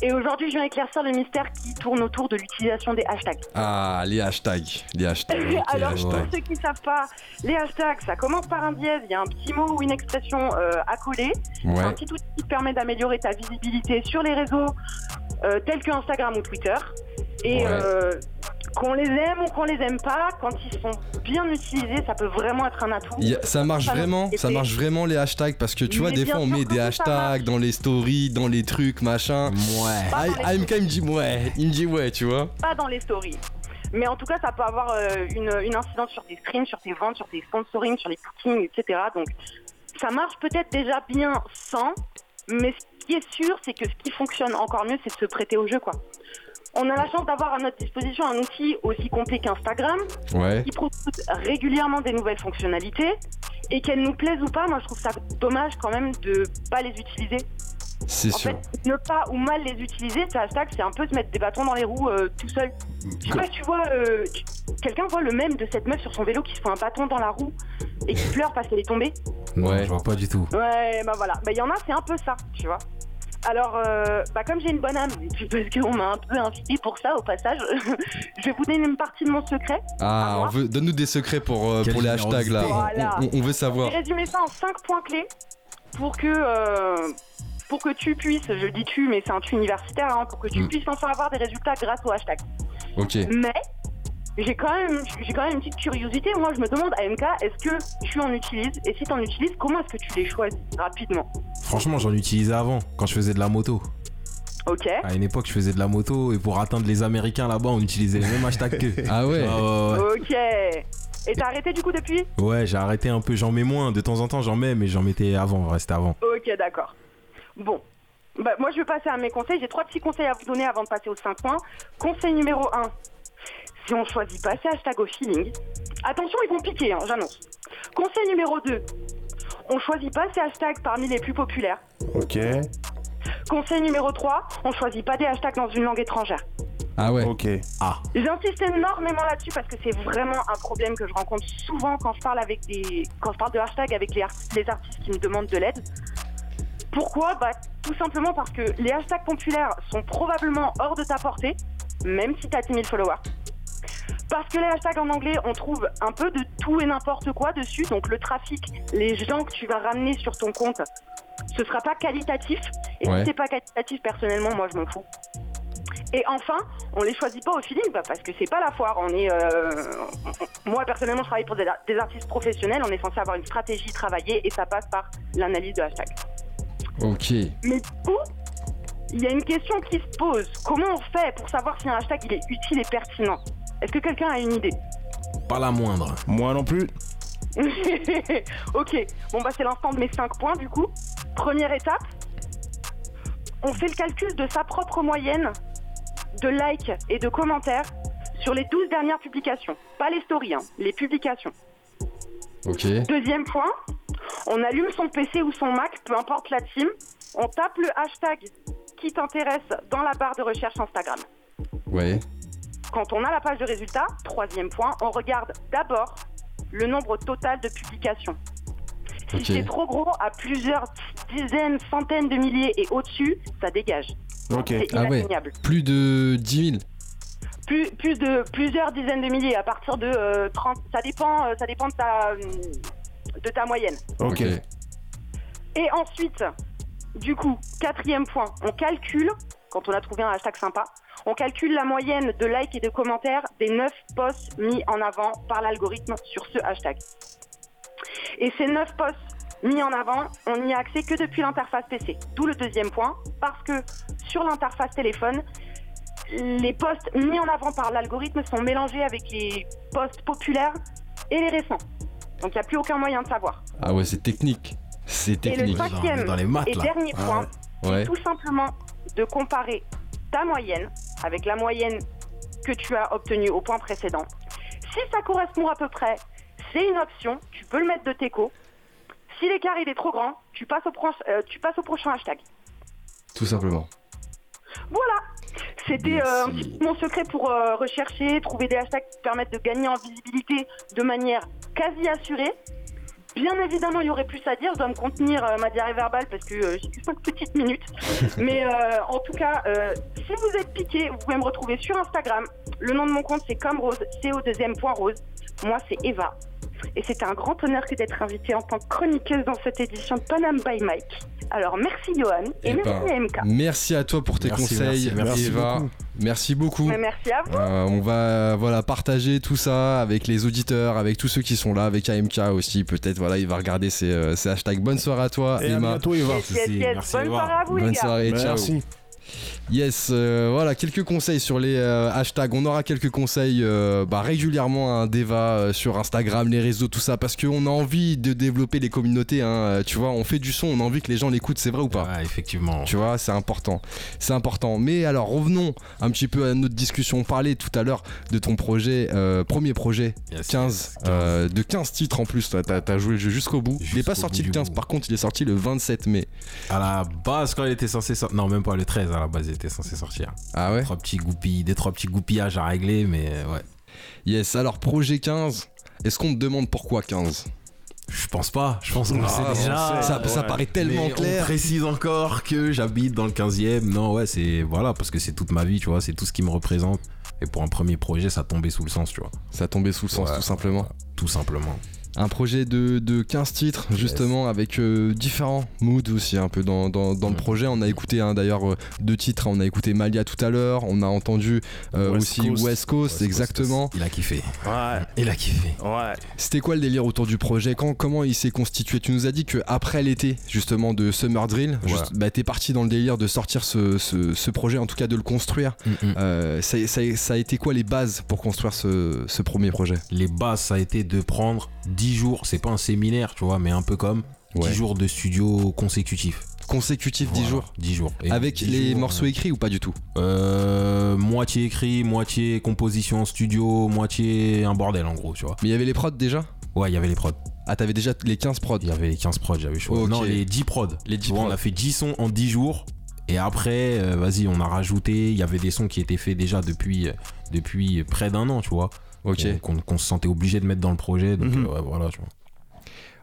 Et aujourd'hui, je viens éclaircir le mystère qui tourne autour de l'utilisation des hashtags. Ah, les hashtags, les hashtags. Alors, pour ceux qui ne savent pas, les hashtags, ça commence par un dièse, il y a un petit mot ou une expression euh, à coller. Ouais, un petit outil qui te permet d'améliorer ta visibilité sur les réseaux euh, tels que Instagram ou Twitter. Et Ouais. euh, qu'on les aime ou qu'on les aime pas, quand ils sont bien utilisés, ça peut vraiment être un atout. A- ça marche Ça vraiment, ça marche vraiment les hashtags parce que tu vois Mais des fois on met des hashtags dans les stories, dans les trucs, machin. Ouais. Dans Ah, AMK il me dit ouais, il me dit ouais, tu vois. Pas dans les stories. Mais en tout cas, ça peut avoir euh, une, une incidence sur tes streams, sur tes ventes, sur tes sponsoring, sur les bookings, etc. Donc, ça marche peut-être déjà bien sans, mais qui est sûr, c'est que ce qui fonctionne encore mieux, c'est de se prêter au jeu, quoi. On a la chance d'avoir à notre disposition un outil aussi complet qu'Instagram, Ouais. qui propose régulièrement des nouvelles fonctionnalités, et qu'elles nous plaisent ou pas, moi je trouve ça dommage quand même de pas les utiliser. C'est sûr. fait, ne pas ou mal les utiliser, ces hashtags, c'est un peu se mettre des bâtons dans les roues euh, tout seul. Je sais pas, tu vois, euh, quelqu'un voit le même de cette meuf sur son vélo qui se fait un bâton dans la roue et qui pleure parce qu'elle est tombée. Non, Ouais. je vois pas du tout. Ouais, bah voilà. Bah il y en a, c'est un peu ça, tu vois. Alors, euh, bah comme j'ai une bonne âme, et puis parce qu'on m'a un peu invité pour ça au passage, je vais vous donner une partie de mon secret. Ah, moi. on veut, donne-nous des secrets pour, euh, pour les hashtags là. On- on- on veut savoir. J'ai résumé ça en 5 points clés pour que, euh, pour que tu puisses, je dis tu, mais c'est un tu universitaire, hein, pour que tu Mm. puisses enfin avoir des résultats grâce au hashtag. Ok. Mais j'ai quand même, j'ai quand même une petite curiosité. Moi, je me demande, AMK, est-ce que tu en utilises? Et si tu en utilises, comment est-ce que tu les choisis rapidement? Franchement, j'en utilisais avant, quand je faisais de la moto. Ok. À une époque, je faisais de la moto et pour atteindre les Américains là-bas, on utilisait les mêmes hashtags qu'eux. Ah ouais. Ok. Et t'as arrêté du coup depuis? Ouais, j'ai arrêté un peu, j'en mets moins. De temps en temps, j'en mets, mais j'en mettais avant, restait avant. Ok, d'accord. Bon. Bah, moi, je vais passer à mes conseils. J'ai trois petits conseils à vous donner avant de passer aux 5 points. Conseil numéro 1. Si on choisit pas ces hashtags au feeling, attention, ils vont piquer, hein, j'annonce. Conseil numéro 2. On choisit pas ces hashtags parmi les plus populaires. Ok, Conseil numéro 3. On choisit pas des hashtags dans une langue étrangère. Ah ouais. ok. J'insiste énormément là-dessus parce que c'est vraiment un problème que je rencontre souvent quand je parle avec des, quand je parle de hashtag avec les, art- les artistes qui me demandent de l'aide. Pourquoi? Bah tout simplement parce que les hashtags populaires sont probablement hors de ta portée même si tu as 10 000 followers. Parce que les hashtags en anglais, on trouve un peu de tout et n'importe quoi dessus. Donc le trafic, les gens que tu vas ramener sur ton compte, ce sera pas qualitatif. Et Ouais. si c'est pas qualitatif, personnellement, moi je m'en fous. Et enfin, on les choisit pas au feeling, bah, parce que c'est pas la foire. On est, euh, on- moi personnellement, je travaille pour des, des artistes professionnels. On est censé avoir une stratégie travaillée et ça passe par l'analyse de hashtag. Ok. Mais du coup, il y a une question qui se pose. Comment on fait pour savoir si un hashtag il est utile et pertinent? Est-ce que quelqu'un a une idée? Pas la moindre. Moi non plus. ok, bon bah c'est l'instant de mes 5 points du coup. Première étape, on fait le calcul de sa propre moyenne de likes et de commentaires sur les 12 dernières publications. Pas les stories, hein, les publications. Ok. Deuxième point, on allume son PC ou son Mac, peu importe la team, on tape le hashtag qui t'intéresse dans la barre de recherche Instagram. Ouais. Quand on a la page de résultats, troisième point, on regarde d'abord le nombre total de publications. Si Ok. c'est trop gros, à plusieurs dizaines, centaines de milliers et au-dessus, ça dégage. Ok. C'est Ah ouais. Plus de 10 000. Plus, plus de plusieurs dizaines de milliers, à partir de euh, 30, ça dépend, euh, ça dépend de ta, euh, de ta moyenne. Ok. Et ensuite, du coup, quatrième point, on calcule, quand on a trouvé un hashtag sympa, on calcule la moyenne de likes et de commentaires des 9 posts mis en avant par l'algorithme sur ce hashtag. Et ces 9 posts mis en avant, on n'y a accès que depuis l'interface PC. D'où le deuxième point, parce que sur l'interface téléphone, les posts mis en avant par l'algorithme sont mélangés avec les posts populaires et les récents. Donc il n'y a plus aucun moyen de savoir. Ah ouais, c'est technique. C'est Et le technique. cinquième dans les maths, et là. dernier Ah point, ouais. c'est Ouais. tout simplement de comparer ta moyenne avec la moyenne que tu as obtenue au point précédent. Si ça correspond à peu près, c'est une option, tu peux le mettre de teco. Si l'écart il est trop grand, tu passes au, proche- euh, tu passes au prochain hashtag. Tout simplement. Voilà C'était euh, mon secret pour euh, rechercher, trouver des hashtags qui permettent de gagner en visibilité de manière quasi assurée. Bien évidemment, il y aurait plus à dire. Je dois me contenir euh, ma diarrhée verbale parce que euh, j'ai que 5 petites minutes. Mais euh, en tout cas, si vous êtes piqué, vous pouvez me retrouver sur Instagram. Le nom de mon compte, c'est comme Rose, CO deuxième point Rose. Moi, c'est Eva. Et c'était un grand honneur que d'être invitée en tant que chroniqueuse dans cette édition de Panam by Mike. Alors, merci Johan et Eh merci ben, MK. Merci à toi pour tes Merci, conseils, merci, merci Eva. beaucoup. Merci beaucoup. Merci à vous. Euh, on va voilà partager tout ça avec les auditeurs, avec tous ceux qui sont là, avec AMK aussi. Peut-être voilà, il va regarder ces, euh, ces hashtags. Bonne soirée à toi, Et à Emma. bientôt, Eva. Yes, yes, yes. merci, Bonne Eva. soirée à vous, les Bonne gars. soirée, ciao. Merci. Yes, euh, voilà quelques conseils sur les euh, hashtags. On aura quelques conseils euh, bah, régulièrement, un Deva euh, sur Instagram, les réseaux, tout ça, parce qu'on a envie de développer les communautés. hein. Tu vois, on fait du son, on a envie que les gens l'écoutent, c'est vrai ou pas Ouais, effectivement. Tu vois, c'est important. C'est important. Mais alors, revenons un petit peu à notre discussion. On parlait tout à l'heure de ton projet, premier projet, Yes, 15, yes, 15. euh, de 15 titres en plus. T'as as joué le jeu jusqu'au bout. il n'est pas sorti le du 15, bout. par contre, il est sorti le 27 mai. À la base, quand il était censé sortir. Non, même pas le 13, à la base, était censé sortir. Ah ouais Trois petits goupilles, des trois petits goupillages à régler, mais euh, ouais. Yes, alors projet 15, est-ce qu'on te demande pourquoi 15 Je pense pas. Je pense qu'on le Ah, sait on déjà. ça, ça paraît tellement Mais clair. On précise encore que j'habite dans le 15e. Non, ouais, c'est. Voilà, parce que c'est toute ma vie, tu vois. C'est tout ce qui me représente. Et pour un premier projet, ça tombait sous le sens, tu vois. Ça tombait sous le sens, Ouais, tout simplement. Tout simplement. Un projet de, de 15 titres, justement, avec euh, différents moods aussi, un peu dans, dans, dans le projet. On a écouté hein, d'ailleurs euh, deux titres. On a écouté Malia tout à l'heure. On a entendu euh, West aussi Coast. West Coast, exactement. Il a kiffé. Ouais, Il a kiffé. ouais. C'était quoi le délire autour du projet? Quand, Comment il s'est constitué? Tu nous as dit que après l'été, justement, de Summer Drill, Ouais. juste, bah, t'es parti dans le délire de sortir ce, ce- ce projet, en tout cas de le construire. Mm, mm. Euh, ça, ça- ça a été quoi les bases pour construire ce, ce premier projet? Les bases, ça a été de prendre 10 jours. C'est pas un séminaire, tu vois, mais un peu comme 10 Ouais. jours de studio consécutifs. Consécutif 10 Voilà, jours 10 jours. Et Avec 10 les jours, morceaux écrits ou pas du tout euh, Moitié écrit, moitié composition en studio, moitié un bordel en gros, tu vois. Mais il y avait les prods déjà Ouais, il y avait les prods. Ah, t'avais déjà les 15 prods Il y avait les 15 prods, j'avais choisi. Ok. Non, les 10 prods. Les 10 Tu vois, prods. On a fait 10 sons en 10 jours. Et après, euh, vas-y, on a rajouté. Il y avait des sons qui étaient faits déjà depuis, euh, depuis près d'un an, tu vois. Ok. Qu'on se sentait obligé de mettre dans le projet. Donc Mhm. euh, voilà.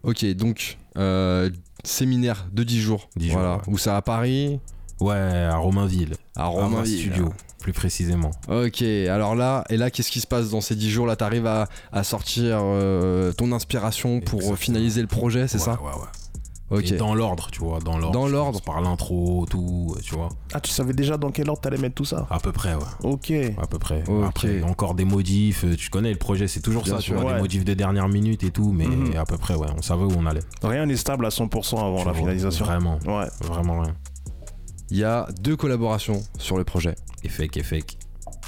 Ok, donc euh, séminaire de 10 jours. 10 jours, voilà. ouais. Où ça à Paris Ouais, à Romainville. À Romain Romainville. Studio, plus précisément. Ok, alors là, et là, qu'est-ce qui se passe dans ces 10 jours? Là, t'arrives à, à sortir euh, ton inspiration pour Exactement. finaliser le projet, c'est Ouais, ça? Ouais, ouais. Ok. Et dans l'ordre, tu vois, dans l'ordre. Dans l'ordre. Par l'intro, tout, tu vois. Ah, tu savais déjà dans quel ordre t'allais mettre tout ça À peu près, ouais. Ok. À peu près. Après, encore des modifs. euh, Tu connais le projet, c'est toujours Bien ça. sûr. tu vois, Ouais. des modifs de dernière minute et tout, mais Mhm. à peu près, ouais. On savait où on allait. Rien n'est stable à 100% avant Tu la vois, finalisation. Vraiment, Ouais. vraiment rien. Il y a deux collaborations sur le projet. Et fake, et fake.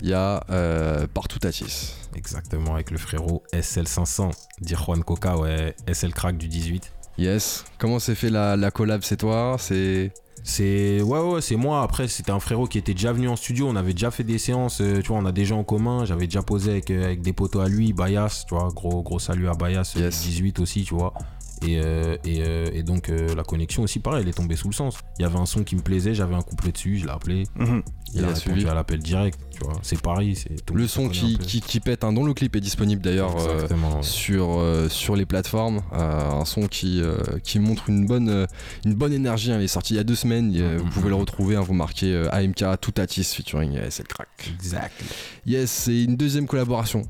Il y a euh, Partout Tatis. Exactement, avec le frérot SL500. Dire Juan Coca, ouais. SL Crack du 18. Yes. Comment s'est fait la, la collab C'est toi? C'est. C'est ouais ouais c'est moi après c'était un frérot qui était déjà venu en studio on avait déjà fait des séances euh, tu vois on a des gens en commun j'avais déjà posé avec, euh, avec des potos à lui Bayas tu vois gros gros salut à Bayas euh, Yes. 18 aussi tu vois et, euh, et, euh, et donc euh, la connexion aussi pareil elle est tombée sous le sens il y avait un son qui me plaisait j'avais un couplet dessus je l'ai appelé Mhm. il, Il a, a répondu suivi. à l'appel direct tu vois c'est Paris c'est tout Le son qui, qui, qui pète, hein, dont le clip est disponible d'ailleurs euh, ouais. sur, euh, sur les plateformes. Euh, un son qui, euh, qui montre une bonne, une bonne énergie. hein. Il est sorti il y a deux semaines. Il Vous pouvez le retrouver. hein. vous marquez euh, AMK Toutatis featuring euh, SL Crack. exact Yes, c'est une deuxième collaboration.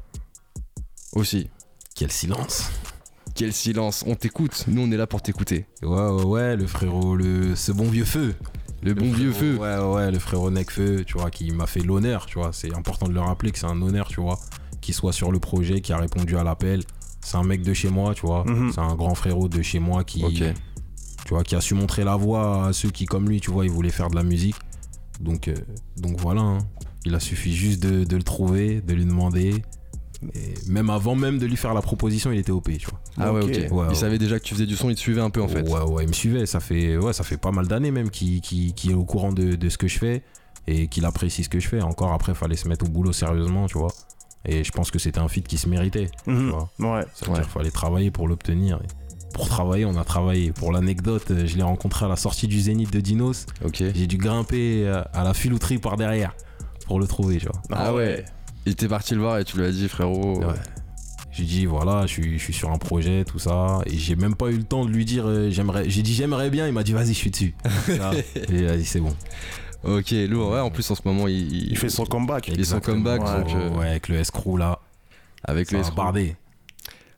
Aussi. quel silence Quel silence. On t'écoute. Nous, on est là pour t'écouter. ouais ouais ouais le frérot le ce bon vieux feu Le bon vieux feu. Ouais, ouais, le frérot Necfeu, tu vois, qui m'a fait l'honneur, tu vois. C'est important de le rappeler que c'est un honneur, tu vois, qu'il soit sur le projet, qui a répondu à l'appel. C'est un mec de chez moi, tu vois. Mhm. C'est un grand frérot de chez moi qui, tu vois, qui a su montrer la voie à ceux qui, comme lui, tu vois, ils voulaient faire de la musique. Donc, euh, donc voilà, hein. il a suffi juste de, de le trouver, de lui demander. Et même avant même de lui faire la proposition, il était OP, tu vois. Ah ouais, Ok. ok. Ouais, il ouais. savait déjà que tu faisais du son, il te suivait un peu en fait. Ouais, ouais, il me suivait. Ça fait, ouais, ça fait pas mal d'années même qu'il est au courant de, de ce que je fais et qu'il apprécie ce que je fais. Encore après, fallait se mettre au boulot sérieusement, tu vois. Et je pense que c'était un feat qui se méritait, tu Mhm. vois. Ouais. Ça veut Ouais. dire qu'il fallait travailler pour l'obtenir. Pour travailler, on a travaillé. Pour l'anecdote, euh, je l'ai rencontré à la sortie du Zénith de Dinos. Ok. J'ai dû grimper euh, à la filouterie par derrière pour le trouver, tu vois. Ah ouais. Il était parti le voir et tu lui as dit frérot. Ouais. J'ai dit voilà, je suis, je suis sur un projet, tout ça, et j'ai même pas eu le temps de lui dire euh, j'aimerais. J'ai dit j'aimerais bien, il m'a dit vas-y, je suis dessus. Et il a dit c'est bon. Ok, lourd. Ouais, en plus en ce moment il, Il fait son comeback. Il est son comeback, Ouais. donc, euh, Ouais, avec le escroc là, avec ça le escroc. barder.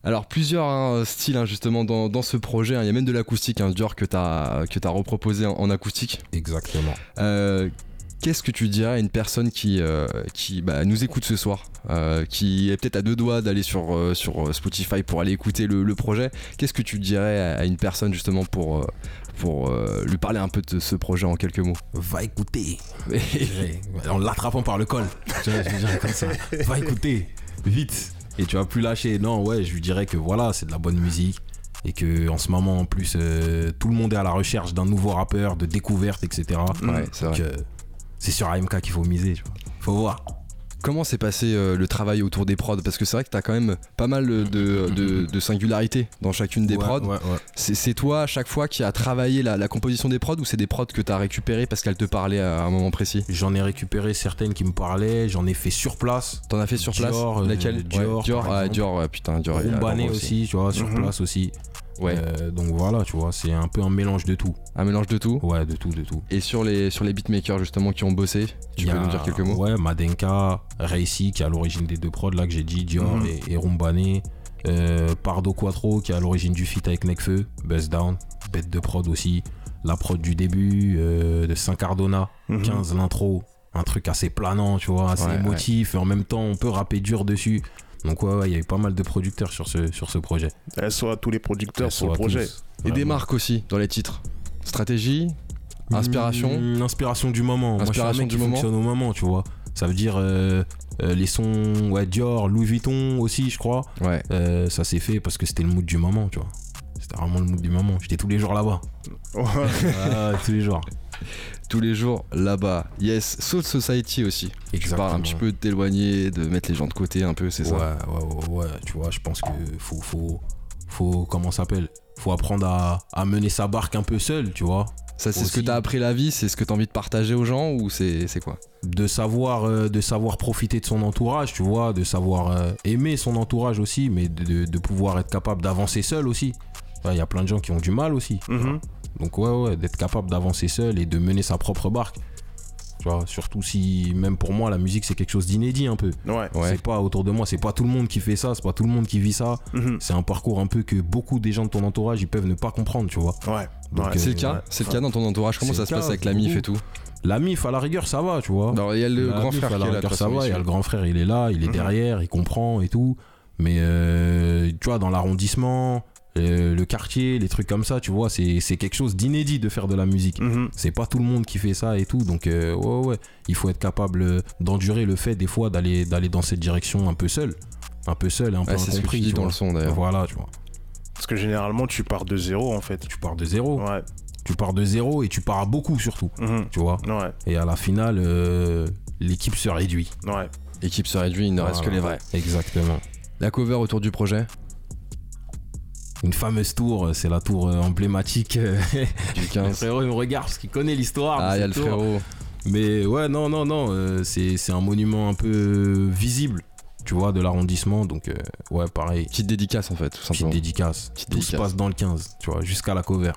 Alors plusieurs hein, styles hein, justement dans, dans ce projet. hein. Il y a même de l'acoustique, hein, Dior que t'as que t'as reproposé en, en acoustique. Exactement. Euh, Qu'est-ce que tu dirais à une personne qui, euh, qui bah, nous écoute ce soir, euh, qui est peut-être à deux doigts d'aller sur, euh, sur Spotify pour aller écouter le, le projet? Qu'est-ce que tu dirais à, à une personne justement pour, pour lui parler un peu de ce projet en quelques mots? Va écouter. En l'attrapant par le col. Je dirais comme ça. Va écouter. Vite. Et tu vas plus lâcher. Non, ouais, je lui dirais que voilà, c'est de la bonne musique. Et que en ce moment, en plus, euh, tout le monde est à la recherche d'un nouveau rappeur, de découverte, etc. Ouais, c'est Donc, vrai. euh, c'est sur AMK qu'il faut miser, tu vois. Faut voir. Comment s'est passé euh, le travail autour des prods? Parce que c'est vrai que t'as quand même pas mal de, de, de singularités dans chacune des Ouais, prods. ouais, ouais. C'est toi à chaque fois qui a travaillé la, la composition des prods ou c'est des prods que t'as récupérées parce qu'elles te parlaient à un moment précis? J'en ai récupéré certaines qui me parlaient, j'en ai fait sur place. T'en as fait sur place? Dior, euh, Laquelle? Dior, Ouais, Dior, par ah. Dior, ouais, putain, Dior. Rumbané aussi, tu vois, sur Mhm. place aussi. Ouais, Euh, donc voilà, tu vois, c'est un peu un mélange de tout. un mélange de tout. Ouais, de tout, de tout. Et sur les, sur les beatmakers justement qui ont bossé, tu y peux a- nous dire quelques mots? Ouais, Madenka, Reisi qui est à l'origine des deux prods là que j'ai dit, Dior Mhm. et, et Rumbané. Euh, Pardo Quattro qui est à l'origine du feat avec Necfeu, Buzz Down, bête de prod aussi. La prod du début euh, de Saint-Cardona, Mhm. 15 l'intro, un truc assez planant, tu vois, assez Ouais, émotif et en même temps on peut rapper dur dessus. Donc ouais, ouais, il y a eu pas mal de producteurs sur ce, sur ce projet. Elle soit tous les producteurs sur le projet. tous, Et des marques aussi dans les titres. Stratégie, inspiration. Mmh, Inspiration du moment. Inspiration Moi, je suis un mec du qui moment. fonctionne au moment, tu vois. Ça veut dire euh, euh, les sons, ouais, Dior, Louis Vuitton aussi, je crois. Ouais. Euh, ça s'est fait parce que c'était le mood du moment, tu vois. C'était vraiment le mood du moment. J'étais tous les jours là-bas. Ouais. Ah, tous les jours. Tous les jours là-bas. Yes. Soul Society aussi. Tu parles un Exactement. petit peu de t'éloigner, de mettre les gens de côté un peu, c'est ouais, ça ouais, ouais, ouais, tu vois, je pense que faut, faut, faut, comment ça s'appelle? Faut apprendre à, à mener sa barque un peu seul, tu vois. Ça, c'est ce que t'as appris la vie, c'est ce que t'as envie de partager aux gens ou c'est c'est quoi? De savoir euh, de savoir profiter de son entourage tu vois de savoir euh, aimer son entourage aussi mais de, de- de pouvoir être capable d'avancer seul aussi il y a plein de gens qui ont du mal aussi Mhm. Donc ouais, ouais, d'être capable d'avancer seul et de mener sa propre barque. Tu vois, surtout si, même pour moi, la musique c'est quelque chose d'inédit un peu. Ouais. Ouais. C'est pas autour de moi, c'est pas tout le monde qui fait ça, c'est pas tout le monde qui vit ça. Mhm. C'est un parcours un peu que beaucoup des gens de ton entourage ils peuvent ne pas comprendre, tu vois. Ouais. Donc, Ouais. euh, C'est le cas ouais. C'est le cas dans ton entourage Comment C'est ça se passe avec la MIF et tout La MIF à la rigueur ça va, tu vois. Il y a le La grand MIF, frère à qui la est là. de rigueur, ça va, il y a le grand frère, il est là, il est Mhm. derrière, il comprend et tout. Mais euh, tu vois, dans l'arrondissement, euh, le quartier, les trucs comme ça, tu vois, c'est c'est quelque chose d'inédit de faire de la musique. Mhm. C'est pas tout le monde qui fait ça et tout, donc euh, ouais, ouais, il faut être capable euh, d'endurer le fait des fois d'aller d'aller dans cette direction un peu seul, un peu seul un peu Ouais, ce incompris. dans vois. le son d'ailleurs. Voilà, tu vois. Parce que généralement, tu pars de zéro en fait. Tu pars de zéro, Ouais. tu pars de zéro et tu pars à beaucoup surtout, Mhm. tu vois. Ouais. Et à la finale, euh, l'équipe se réduit. Ouais. Équipe se réduit, il ne reste que Voilà. les vrais. Exactement. La cover autour du projet? Une fameuse tour, c'est la tour euh, emblématique. euh, du le 15. frérot, il me regarde parce qu'il connaît l'histoire. Ah, il y a le tour. frérot. Mais ouais, non, non, non, euh, c'est un monument un peu euh, visible, tu vois, de l'arrondissement. Donc, euh, ouais, pareil, Petite dédicace en fait, tout petite simplement. dédicace. Petite Tout se dédicace. passe dans le 15, tu vois, jusqu'à la cover.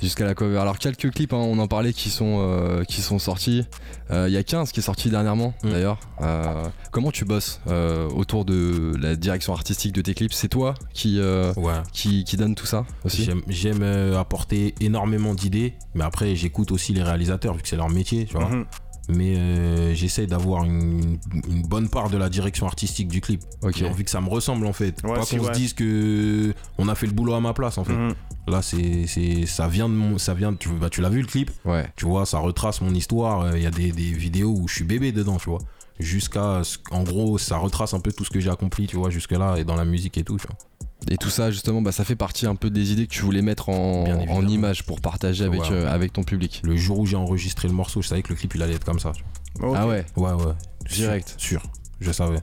Jusqu'à la cover. Alors quelques clips, hein, on en parlait, qui sont, euh, qui sont sortis. Euh, Il y a 15 qui est sorti dernièrement Mm. d'ailleurs. Euh, comment tu bosses euh, autour de la direction artistique de tes clips? C'est toi qui, euh, Ouais. qui, qui donne tout ça aussi? J'aime- euh, apporter énormément d'idées, mais après, j'écoute aussi les réalisateurs, vu que c'est leur métier, tu vois. Mhm. Mais euh, j'essaye d'avoir une, une bonne part de la direction artistique du clip. J'ai envie que ça me ressemble en fait. Ouais, pas si, qu'on ouais. se dise que on a fait le boulot à ma place en fait. Mhm. Là, c'est, c'est, ça vient de mon, ça vient, de- tu, bah, tu l'as vu le clip, Ouais. tu vois, ça retrace mon histoire. Il y a des, des vidéos où je suis bébé dedans, tu vois. Jusqu'à, en gros, ça retrace un peu tout ce que j'ai accompli, tu vois, jusque là et dans la musique et tout, tu vois. Et tout ça, justement, bah, ça fait partie un peu des idées que tu voulais mettre en, image pour partager avec, Ouais. euh, avec ton public. Le jour où j'ai enregistré le morceau, je savais que le clip il allait être comme ça. Ah ouais. Ouais, ouais. Direct. Sûr, sûr. je savais.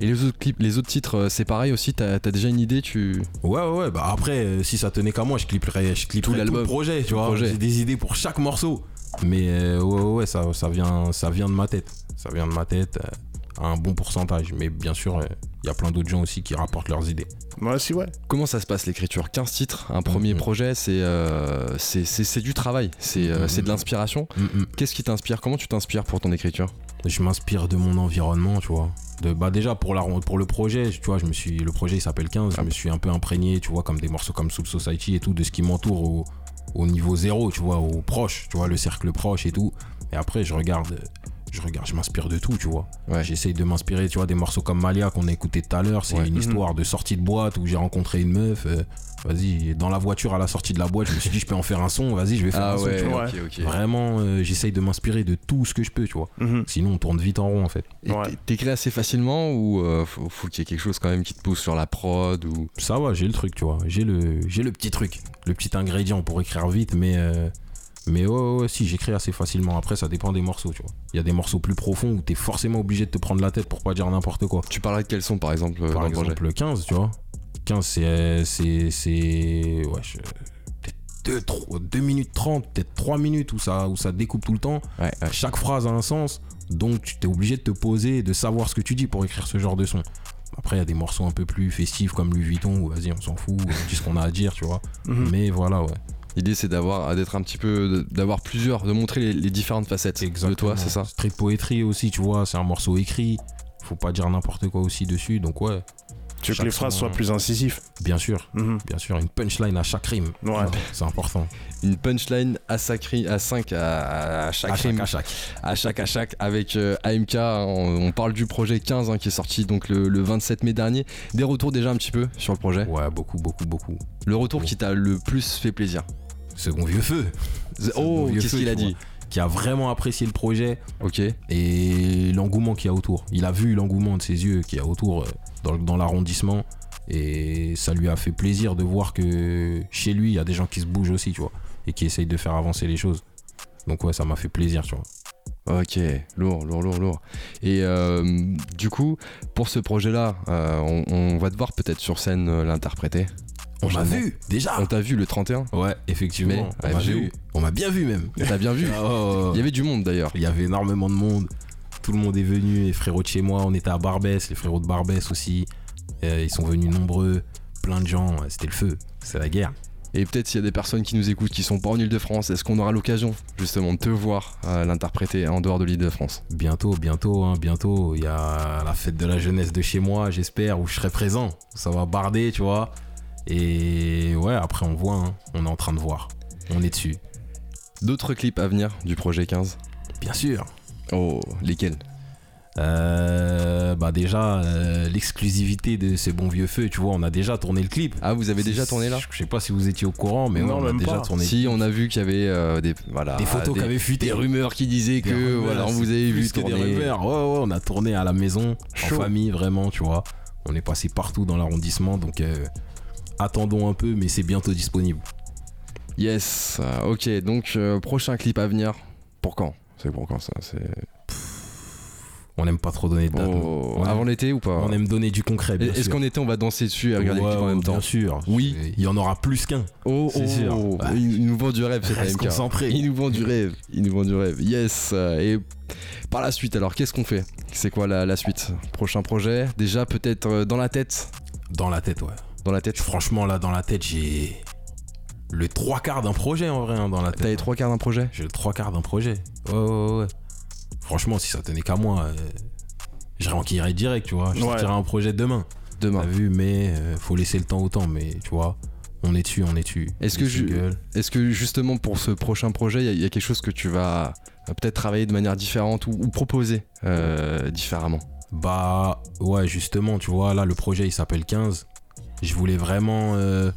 Et les autres clips, les autres titres, euh, c'est pareil aussi. T'as as déjà une idée Tu Ouais, ouais, ouais. Bah après, euh, si ça tenait qu'à moi, je clipperais, je clipperais tout, l'album. le projet, tu vois. J'ai des idées pour chaque morceau. Mais euh, ouais, ouais, ouais, ça, ça, vient, ça vient de ma tête. Ça vient de ma tête euh, à un bon pourcentage. Mais bien sûr, euh, il y a plein d'autres gens aussi qui rapportent leurs idées. Ouais, si, ouais. Comment ça se passe l'écriture? 15 titres, un premier Mhm. projet, c'est euh, c'est- du travail, c'est euh, c'est de l'inspiration. Mm, mm. Qu'est-ce qui t'inspire? Comment tu t'inspires pour ton écriture? Je m'inspire de mon environnement, tu vois. De, bah déjà pour, la, pour le projet, tu vois, je me suis, le projet il s'appelle 15, je me suis un peu imprégné, tu vois, comme des morceaux comme Soul Society et tout, de ce qui m'entoure au, au niveau zéro, tu vois, au proche, tu vois, le cercle proche et tout. Et après, je regarde, je regarde, je m'inspire de tout, tu vois. Ouais. J'essaye de m'inspirer, tu vois, des morceaux comme Malia qu'on a écouté tout à l'heure. C'est Ouais. une Mhm. histoire de sortie de boîte où j'ai rencontré une meuf. euh, vas-y, dans la voiture à la sortie de la boîte, je me suis dit, je peux en faire un son, vas-y, je vais faire Ah un son, tu vois. ok, ok. Vraiment, euh, j'essaye de m'inspirer de tout ce que je peux, tu vois. Mhm. Sinon, on tourne vite en rond, en fait. T'écris assez facilement ou euh, faut, faut qu'il y ait quelque chose quand même qui te pousse sur la prod ou? Ça va, j'ai le truc, tu vois. J'ai le, j'ai le petit truc, le petit ingrédient pour écrire vite, mais, euh, mais ouais, ouais, si, j'écris assez facilement. Après, ça dépend des morceaux, tu vois. Il y a des morceaux plus profonds où t'es forcément obligé de te prendre la tête pour pas dire n'importe quoi. Tu parlerais de quel son par exemple euh, Par dans le projet exemple, le 15, tu vois. 15, c'est. C'est. c'est ouais, je- peut-être 2, minutes 30, peut-être 3 minutes où ça, où ça découpe tout le temps. Ouais, ouais. Chaque phrase a un sens. Donc, tu t'es obligé de te poser et de savoir ce que tu dis pour écrire ce genre de son. Après, il y a des morceaux un peu plus festifs comme Louis Vuitton où vas-y, on s'en fout, on dit ce qu'on a à dire, tu vois. Mhm. Mais voilà, ouais. L'idée c'est d'avoir d'être un petit peu d'avoir plusieurs, de montrer les, les différentes facettes de toi, c'est ça Street Poetry aussi, tu vois, c'est un morceau écrit. Faut pas dire n'importe quoi aussi dessus. Donc, ouais, Tu veux que les phrases soient hein. plus incisifs. bien sûr, Mhm. bien sûr, une punchline à chaque rime. Ouais. C'est important. Une punchline à, sacri- à 5 à, à chaque À chaque, à chaque. à chaque à chaque avec euh, AMK on, on parle du projet 15 hein, qui est sorti donc le, le 27 mai dernier. Des retours déjà un petit peu sur le projet? Ouais, beaucoup, beaucoup, beaucoup. le retour qui t'a le plus fait plaisir? Second vieux feu. oh qu'est-ce qu'il a dit? Qui a vraiment apprécié le projet. Ok. Et l'engouement qu'il y a autour. Il a vu l'engouement de ses yeux qu'il y a autour euh, dans, dans l'arrondissement. Et ça lui a fait plaisir de voir que chez lui, il y a des gens qui se bougent aussi, tu vois, et qui essayent de faire avancer les choses. Donc ouais, ça m'a fait plaisir, tu vois. ok lourd lourd lourd lourd et euh, du coup pour ce projet là on, on va te voir peut-être sur scène euh, l'interpréter On m'a vu déjà. on t'a vu le 31 Ouais, effectivement. Mais, on m'a FGO. vu. On m'a bien vu même. t'as bien vu Ah, ouais, ouais. il y avait du monde d'ailleurs Il y avait énormément de monde. Tout le monde est venu. Les frérots de chez moi, on était à Barbès. Les frérots de Barbès aussi. Euh, ils sont venus nombreux. Plein de gens. C'était le feu. C'est la guerre. Et peut-être s'il y a des personnes qui nous écoutent qui sont pas en Ile-de-France, est-ce qu'on aura l'occasion justement de te voir euh, l'interpréter en dehors de l'Île-de-France? Bientôt, bientôt, hein, bientôt. Il y a la fête de la jeunesse de chez moi, j'espère, où je serai présent. Ça va barder, tu vois. Et ouais, après on voit, hein. on est en train de voir. On est dessus. D'autres clips à venir du projet 15 Bien sûr. Oh, lesquels? Euh, bah déjà, euh, l'exclusivité de ces bons vieux feux, tu vois, on a déjà tourné le clip. Ah, vous avez déjà tourné là Je sais pas si vous étiez au courant, mais Non, ouais, on a déjà pas. tourné. Si, on a vu qu'il y avait euh, des, voilà, Des photos qui avaient fuité. des rumeurs qui disaient Des que rumeurs, voilà, on vous avait vu que des tourner. rumeurs. Ouais, ouais, on a tourné à la maison, Chaud. en famille, vraiment, tu vois. On est passé partout dans l'arrondissement, donc euh, attendons un peu, mais c'est bientôt disponible. Yes, ok, donc euh, prochain clip à venir. Pour quand? C'est pour quand ça? C'est On n'aime pas trop donner de date. Oh. On avant aime- l'été ou pas On aime donner du concret. bien Est-ce sûr. qu'en été on va danser dessus et regarder Ouais, le en même temps Bien sûr. Oui. Il y en aura plus qu'un. Oh, C'est oh, sûr. oh, Ouais. il, nous vend du rêve cet Reste AMK. concentré. Il nous vend du rêve, il nous vend du rêve. Yes. Et par la suite, alors qu'est-ce qu'on fait? C'est quoi la, la suite? Prochain projet? Déjà peut-être euh, dans la tête? Dans la tête, ouais. Dans la tête? Franchement, là, dans la tête, j'ai le trois quarts d'un projet en vrai, hein, dans la T'as tête. les trois quarts d'un projet? J'ai le trois quarts d'un projet. Ouais, ouais, ouais. Franchement, si ça tenait qu'à moi, euh, je renquillerais direct, tu vois. Je Ouais. sortirais un projet demain. Demain. T'as vu, mais euh, faut laisser le temps au temps, mais tu vois, on est dessus, on est dessus. Est-ce que je-. Est-ce que justement pour ce prochain projet, il y a- il y, a quelque chose que tu vas euh, peut-être travailler de manière différente ou, ou proposer euh, différemment? Bah, ouais, justement, tu vois, là, le projet, il s'appelle 15. Je voulais vraiment euh,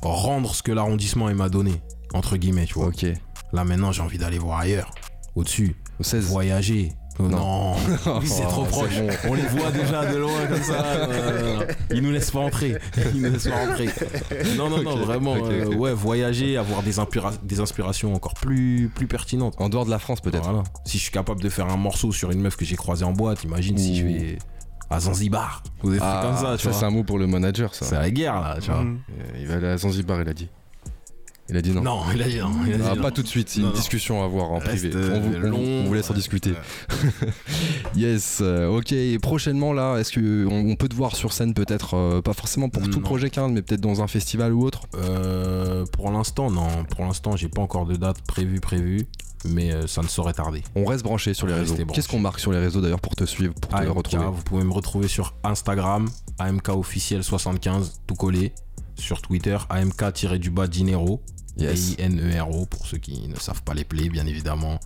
rendre ce que l'arrondissement il m'a donné, entre guillemets, tu vois. Ok. Là, maintenant, j'ai envie d'aller voir ailleurs, au-dessus, Au 16 voyager. Non, Non. c'est trop Oh, proche. c'est bon. On les voit déjà de loin comme ça. Ils nous laissent pas entrer. Ils nous laissent pas entrer. Non, non, non, vraiment. euh, ouais, voyager, avoir des, des inspirations encore plus, plus pertinentes. En dehors de la France peut-être Voilà. Si je suis capable de faire un morceau sur une meuf que j'ai croisée en boîte, imagine si je vais à Zanzibar trucs Ah, comme ça, tu ça vois. c'est un mot pour le manager ça. C'est la guerre là, tu vois. Mm. Euh, Il va aller à Zanzibar, il a dit. Il a dit non. Non, il a dit non. il a dit Ah, non. pas tout de suite, c'est une non. discussion à avoir en Reste, privé. On vous, euh, on- long, on vous laisse en discuter. yes, euh, ok. Et prochainement, là, est-ce qu'on on peut te voir sur scène peut-être, euh, pas forcément pour tout projet 15, mais peut-être dans un festival ou autre? Euh, pour l'instant, non. Pour l'instant, j'ai pas encore de date prévue, prévue. Mais euh, ça ne saurait tarder. On reste branché sur les réseaux. Qu'est-ce qu'on marque sur les réseaux d'ailleurs pour te suivre, pour te AMK, retrouver? vous pouvez me retrouver sur Instagram, AMK officiel 75, tout collé. Sur Twitter, AMK-du-bas Dinero. Yes. D-I-N-E-R-O, E pour ceux qui ne savent pas les plays, bien évidemment.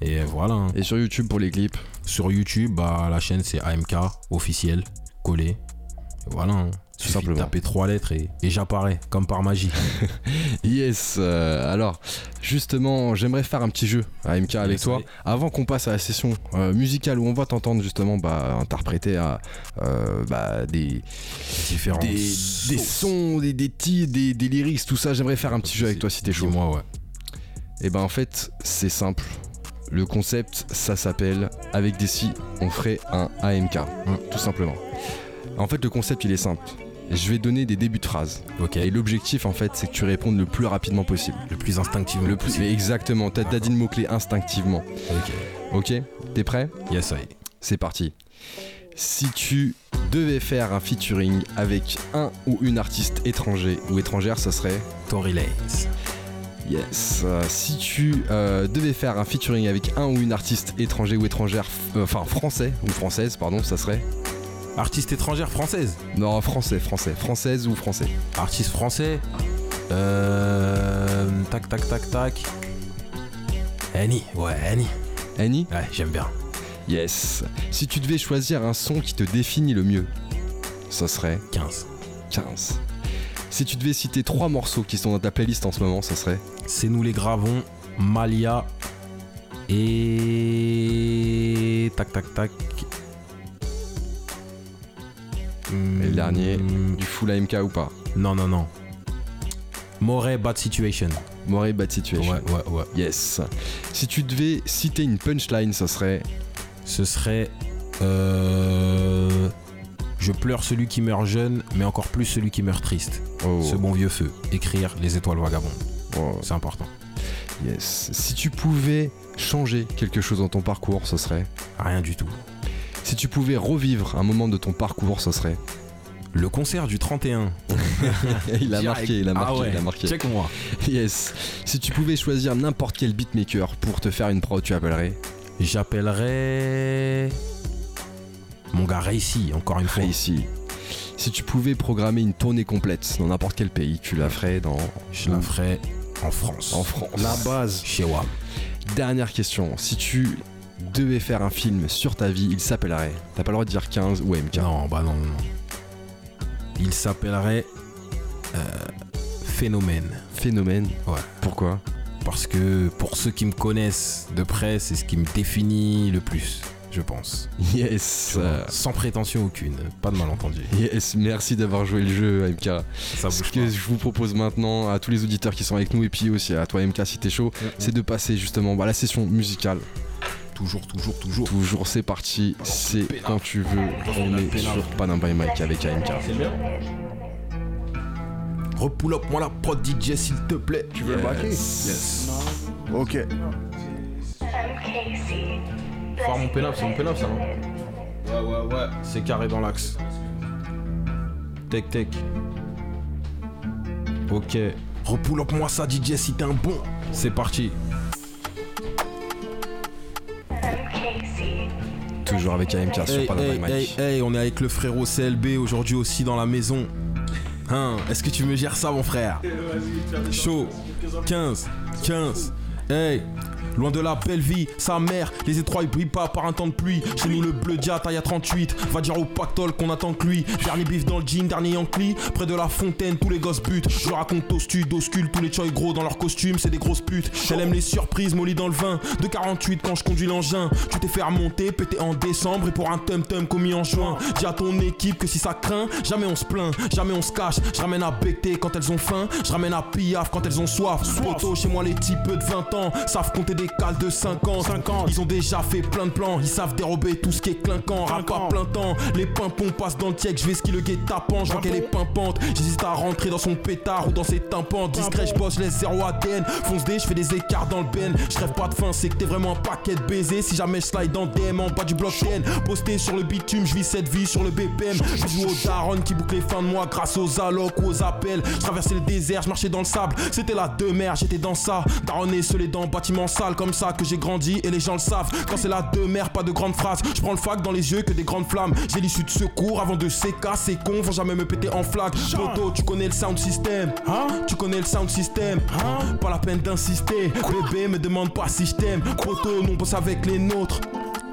Et voilà. hein. Et sur YouTube pour les clips. Sur YouTube, bah, la chaîne c'est AMK officiel, collé. Et voilà. Hein. Tout simplement. taper trois lettres et, et j'apparais, comme par magie. Yes. euh, alors, justement, j'aimerais faire un petit jeu à MK avec Yes, toi. oui. Avant qu'on passe à la session euh, musicale où on va t'entendre justement bah, interpréter à, euh, bah, des, Différents des, des sons, des, des titres, des, des lyrics, tout ça. J'aimerais faire un petit jeu avec toi si t'es chaud. Dis-moi, ouais. Et ben en fait, c'est simple. Le concept, ça s'appelle Avec des si, on ferait un AMK. Mm. Tout simplement. En fait, le concept, il est simple. Je vais donner des débuts de phrases. Ok. Et l'objectif, en fait, c'est que tu répondes le plus rapidement possible. Le plus instinctivement Le plus, possible. exactement, t'as dit le mot-clé instinctivement. Ok. Ok T'es prêt? Yes, est. C'est parti. Si tu devais faire un featuring avec un ou une artiste étranger ou étrangère, ça serait? Tory Lanez. Yes. Euh, si tu euh, devais faire un featuring avec un ou une artiste étranger ou étrangère, euh, enfin français ou française, pardon, ça serait? Artiste étrangère française. Non, français, français, française ou français. Artiste français. Euh, tac, tac, tac, tac. Annie. Ouais, Annie. Annie Ouais, j'aime bien. Yes. Si tu devais choisir un son qui te définit le mieux, ça serait 15. 15. Si tu devais citer trois morceaux qui sont dans ta playlist en ce moment, ça serait C'est nous les gravons. Malia. Et. Tac, tac, tac. Et le dernier, Hmm, du full AMK ou pas Non, non, non. Moray Bad Situation. Moray Bad Situation. Ouais, ouais, ouais. Yes. Si tu devais citer une punchline, ça serait Ce serait. euh, Je pleure celui qui meurt jeune, mais encore plus celui qui meurt triste. Oh, Ce bon vieux feu. Écrire les étoiles vagabondes. oh, C'est important. yes. Si tu pouvais changer quelque chose dans ton parcours, ce serait Rien du tout. Si tu pouvais revivre un moment de ton parcours, ce serait Le concert du 31. il a marqué, il a marqué, Ah ouais, il a marqué. Check moi. Yes. Si tu pouvais choisir n'importe quel beatmaker pour te faire une prod, tu appellerais J'appellerais. Mon gars Racy, encore une fois. ici. Si tu pouvais programmer une tournée complète dans n'importe quel pays, tu la ferais dans Je la ferais en France. en France. La base. Chez WAM. Dernière question. Si tu devais faire un film sur ta vie, il s'appellerait. T'as pas le droit de dire 15 ou MK. Non, bah non, non. Il s'appellerait euh, Phénomène. Phénomène. Ouais. Pourquoi? Parce que pour ceux qui me connaissent de près, c'est ce qui me définit le plus, je pense. Yes. Vois, Sans prétention aucune, pas de malentendu. Yes, merci d'avoir joué le jeu, MK. Ça Ce que pas. je vous propose maintenant à tous les auditeurs qui sont avec nous et puis aussi à toi, MK, si t'es chaud, c'est de passer justement bah, la session musicale. Toujours, toujours, toujours. Toujours, c'est parti. C'est quand tu veux. On est sur Panam by Mike avec AMK. Repull up moi la prod DJ s'il te plaît. Tu veux le baquer Yes. Ok. Faire mon pénal, c'est mon pénal ça non Ouais ouais ouais. C'est carré dans l'axe. Tech tech. Ok. Repull up moi ça DJ si t'es un bon. C'est parti. Toujours avec AMK sur Hey, Panam hey, hey, hey, on est avec le frérot CLB aujourd'hui aussi dans la maison. Hein, est-ce que tu me gères ça mon frère? Chaud. 15, 15. Hey, loin de la belle vie, sa mère, les étroits ils brillent pas par un temps de pluie. Chez nous le bleu dia taille à 38, va dire au pactole qu'on attend que lui. Dernier bif dans le jean, dernier Yankee, près de la fontaine, tous les gosses butent. Je raconte au stud, au tous les choy gros dans leur costume, c'est des grosses putes. Elle aime les surprises, molly dans le vin. De 48 quand je conduis l'engin, tu t'es fait remonter, pété en décembre et pour un tum tum commis en juin. Dis à ton équipe que si ça craint, jamais on se plaint, jamais on se cache. Je ramène à becter quand elles ont faim, je ramène à piaf quand elles ont soif. Chez moi les types de 20 ans savent compter des cales de 50. 50. Ils ont déjà fait plein de plans, ils savent dérober tout ce qui est clinquant. Rap à plein temps, les pimpons passent dans le tièque, je vais ski le guet tapant, je vois qu'elle est pimpante. J'hésite à rentrer dans son pétard ou dans ses tympans. Discret, je bosse, je laisse zéro ADN. Fonce D, je fais des écarts dans le ben. Je rêve pas de fin, c'est que t'es vraiment un paquet de baisers. Si jamais je slide en DM en bas du bloc 10, posté sur le bitume, je vis cette vie sur le BPM. Bisous aux darons qui bouclent les fins de mois grâce aux allocs ou aux appels. Je traversais le désert, je marchais dans le sable. C'était la demeure, j'étais dans ça. Daronné, seulé dans bâtiment sale, comme ça que j'ai grandi et les gens le savent. Quand c'est la demeure, pas de grandes phrases. Je prends le fac dans les yeux que des grandes flammes. J'ai l'issue de secours avant de sécar. Ces cons vont jamais me péter en flaque. Poto, tu connais le sound system. Tu connais le sound system. Pas la peine d'insister. Bébé, me demande pas si je t'aime. Poto, nous on bosse avec les nôtres.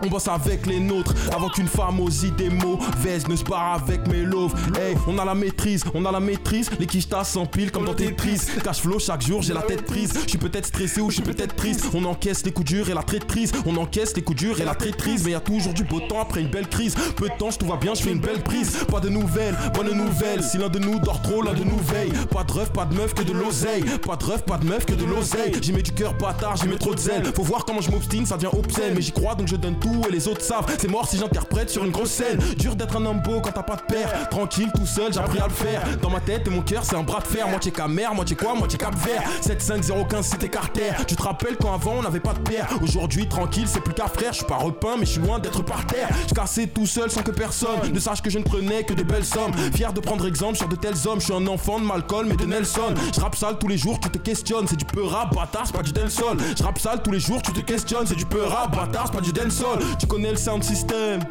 On bosse avec les nôtres avant qu'une femme aux idées mauvaises ne se barre avec mes loaves. Hey, on a la maîtrise, on a la maîtrise. Les quichetas s'empilent comme dans Tetris. Cash flow chaque jour, j'ai la tête prise. Je suis peut-être stressé ou je suis peut-être triste. On encaisse les coups durs et la traîtrise. On encaisse les coups durs et la traîtrise. Mais y a toujours du beau temps après une belle crise. Peu de temps, tout va bien, je fais une belle prise. Pas de nouvelles, bonne nouvelle. Si l'un de nous dort trop, l'un de nous veille. Pas de rêve, pas de meuf, que de l'oseille. Pas de rêve, pas de meuf, que de l'oseille. J'y mets du cœur bâtard, j'y mets trop de zèle. Faut voir comment je m'obstine, ça devient obscène. Mais j'y crois donc je donne tout et les autres savent. C'est mort si j'interprète sur une grosse scène. Dur d'être un homme beau quand t'as pas de père. Tranquille, tout seul, j'ai appris à le faire. Dans ma tête et mon cœur, c'est un bras de fer. Moitié camère, moitié quoi, moitié cap vert. 75015 c'était Carter. Tu te rappelles quand avant on n'avait pas de père. Aujourd'hui, tranquille, c'est plus qu'un frère. Je suis pas repeint, mais je suis loin d'être par terre. Je cassais tout seul sans que personne ne sache que je ne prenais que des belles sommes. Fier de prendre exemple sur de tels hommes. Je suis un enfant de Malcolm et de Nelson. Je rappe sale tous les jours, tu te questionnes. C'est du peu rap, bâtard, c'est pas du dancehall. Je rappe sale tous les jours, tu te questionnes. C'est du peu rap, bâtard, c'est pas du dancehall. Tu connais le sound system,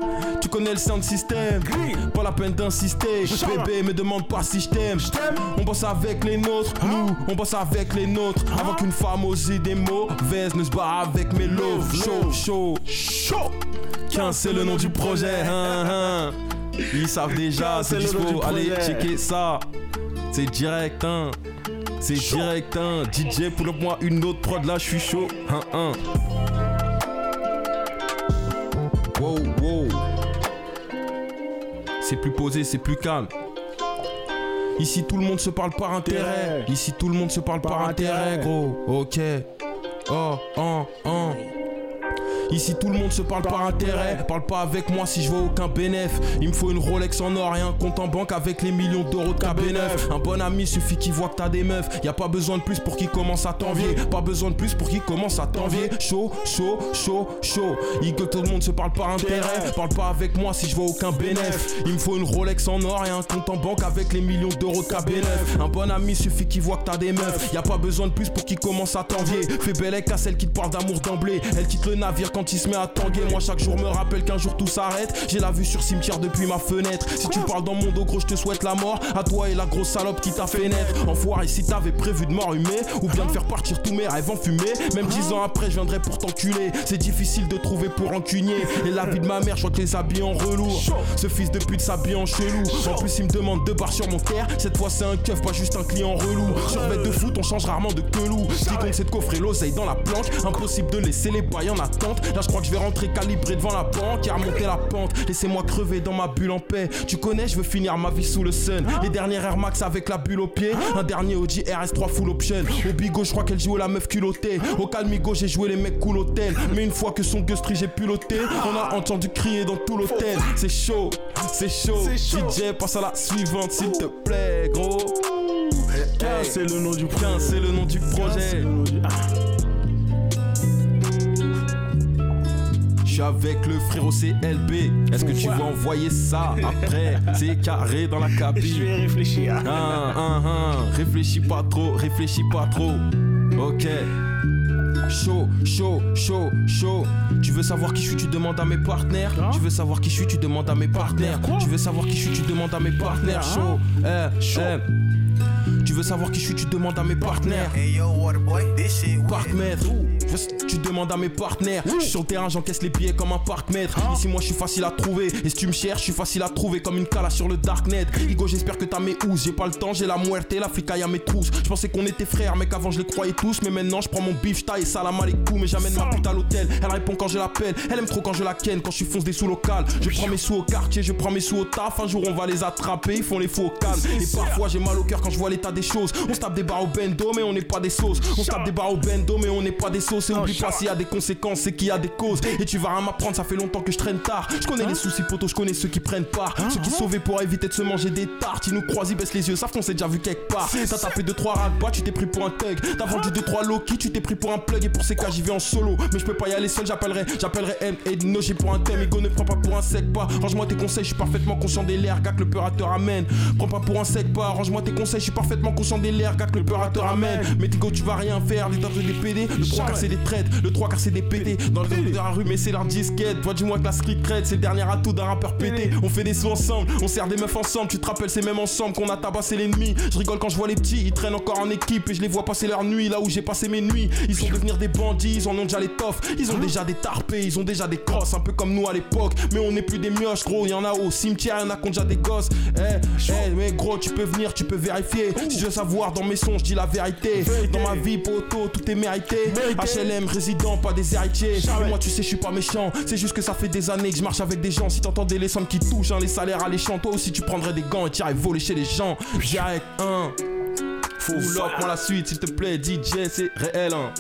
tu connais le sound system. Pas la peine d'insister. Bébé, me demande pas si je t'aime. On bosse avec les nôtres, nous, on bosse avec les nôtres. Avant qu'une femme aux idées mauvaises ne se barre avec mes loves. Chaud, chaud, chaud. 15, c'est le nom du projet. hein, hein. Ils savent déjà, c'est dispo. Allez, checker ça. C'est direct, hein. C'est direct, hein. DJ, pour moi une autre prod là, je suis chaud. Hein, hein. Wow, wow. C'est plus posé, c'est plus calme. Ici tout le monde se parle par intérêt. Ici tout le monde se parle par, Par intérêt, intérêt. gros. Ok. Oh, oh, oh. Ici tout le monde se parle par intérêt. Parle pas avec moi si je vois aucun bénéf. Il me faut une Rolex en or et un compte en banque avec les millions d'euros de KB9. Un bon ami suffit qu'il voit que t'as des meufs. Y a pas besoin de plus pour qu'il commence à t'envier. Pas besoin de plus pour qu'il commence à t'envier. Chaud, chaud, chaud, chaud. Il que tout le monde se parle par intérêt. Parle pas avec moi si je vois aucun bénéf. Il me faut une Rolex en or et un compte en banque avec les millions d'euros de KB9. Un bon ami suffit qu'il voit que t'as des meufs. Y a pas besoin de plus pour qu'il commence à t'envier. Fais belle à celle qui te parle d'amour d'emblée. Elle quitte le navire quand il se met à tanguer. Moi chaque jour me rappelle qu'un jour tout s'arrête. J'ai la vue sur cimetière depuis ma fenêtre. Si tu parles dans mon dos gros, je te souhaite la mort. À toi et la grosse salope qui t'a fait naître. Enfoiré, si t'avais prévu de m'enrhumer ou bien de faire partir tous mes rêves en fumée. Même dix ans après, je viendrai pour t'enculer. C'est difficile de trouver pour encunier. Et la vie de ma mère, je crois que les habits en relourd. Ce fils de pute s'habille en chelou. En plus, il me demande deux barres sur mon terre. Cette fois, c'est un keuf, pas juste un client relou. Sur bête de foot, on change rarement de quelou. Ce qui compte, c'est de coffrer l'oseille dans la planche. Impossible de laisser les bails en attente. Là, je crois que je vais rentrer calibré devant la banque et remonter la pente. Laissez-moi crever dans ma bulle en paix. Tu connais, je veux finir ma vie sous le sun. Les dernières Air Max avec la bulle au pied. Un dernier Audi RS3 full option. Au bigo, je crois qu'elle jouait la meuf culottée. Au calmigo, j'ai joué les mecs cool hôtel. Mais une fois que son gustry j'ai piloté, on a entendu crier dans tout l'hôtel. C'est chaud, c'est chaud. DJ, passe à la suivante, s'il te plaît, gros. Hey, C'est le nom du projet. 15, c'est le nom du projet. Suis avec le frérot CLB. Est-ce que tu vas envoyer ça après C'est carré dans la Je cabine. vais réfléchir. Hein, hein, hein. Réfléchis pas trop, réfléchis pas trop. Ok. Chaud, chaud, chaud, chaud. Tu veux savoir qui je suis, tu demandes à mes partenaires. Tu veux savoir qui je suis, tu demandes à mes partenaires. Tu veux savoir qui je suis, tu demandes à mes partenaires. Chaud, eh, eh. Tu veux savoir qui je suis, tu demandes à mes partenaires. Parc-mètre, Je veux- tu demandes à mes partenaires. Je suis sur le terrain, j'encaisse les billets comme un parc-mètre. Ici, moi, je suis facile à trouver. Et si tu me cherches, je suis facile à trouver comme une cala sur le darknet. Igo, j'espère que t'as mes housses. J'ai pas le temps, j'ai la muerte, l'Africa, y'a mes trousses. Je pensais qu'on était frères, mec, avant je les croyais tous. Mais maintenant, je prends mon beef, taille salam alaikum. Mais j'amène ma pute à l'hôtel. Elle répond quand je l'appelle. Elle aime trop quand je la ken, quand je suis fonce des sous locales. Je prends mes sous au quartier, je prends mes sous au taf. Un jour, on va les attraper. Ils font les fous au calme. Et parfois, j'ai mal au cœur quand je vois l'état des choses. On se tape des barres au bendo, mais on n'est pas des sauces. On se tape des barres au bendo, mais on n'est pas des sauces. Et oublie pas s'il y a des conséquences, c'est qu'il y a des causes. Et tu vas rien m'apprendre, ça fait longtemps que je traîne tard. Je connais les soucis potos, je connais ceux qui prennent part. Ceux qui sauvaient pour éviter de se manger des tartes. Ils nous croisent, ils baissent les yeux, savent qu'on s'est déjà vu quelque part. T'as tapé 2-3 ragbas, tu t'es pris pour un thug. T'as vendu 2-3 Loki, tu t'es pris pour un plug. Et pour ces cas, j'y vais en solo. Mais je peux pas y aller seul, j'appellerai, j'appellerai M et Dino, j'ai pour un thème. Ego ne prends pas pour un sec pas. Range-moi tes conseils, je suis parfaitement conscient des l'air, gars que le peur amène. Prends pas pour un sec pas. Range-moi tes conseils, je suis parfaitement conscient des l'air, gars que le peur amène. Mais Tigo, tu vas rien faire, les c'est des PD. Le 3 quart c'est des traites, le 3 quart c'est des pétés. Dans le de la rue, mais c'est leur disquette. Toi, dis-moi que la street cred, c'est le dernier atout d'un rappeur pété. On fait des sous ensemble, on sert des meufs ensemble. Tu te rappelles, c'est même ensemble qu'on a tabassé l'ennemi. Je rigole quand je vois les petits, ils traînent encore en équipe et je les vois passer leur nuit là où j'ai passé mes nuits. Ils sont devenir des bandits, ils en ont déjà l'étoffe. Ils ont déjà des tarpés, ils ont déjà des crosses, un peu comme nous à l'époque. Mais on n'est plus des mioches, gros. Y en a au cimetière, y en a qui ont déjà des gosses. Eh, eh, mais gros, tu peux venir, tu peux vérifier. Si je veux savoir dans mes sons, je dis la vérité. Dans ma vie, poteau, tout est mérité. HLM, résident, pas des héritiers. Et moi, tu sais, je suis pas méchant. C'est juste que ça fait des années que je marche avec des gens. Si t'entendais les sommes qui touchent, hein, les salaires alléchants, toi aussi tu prendrais des gants et t'irais voler chez les gens. Direct 1. Faut lock, moi la suite, s'il te plaît, DJ, c'est réel. Hein.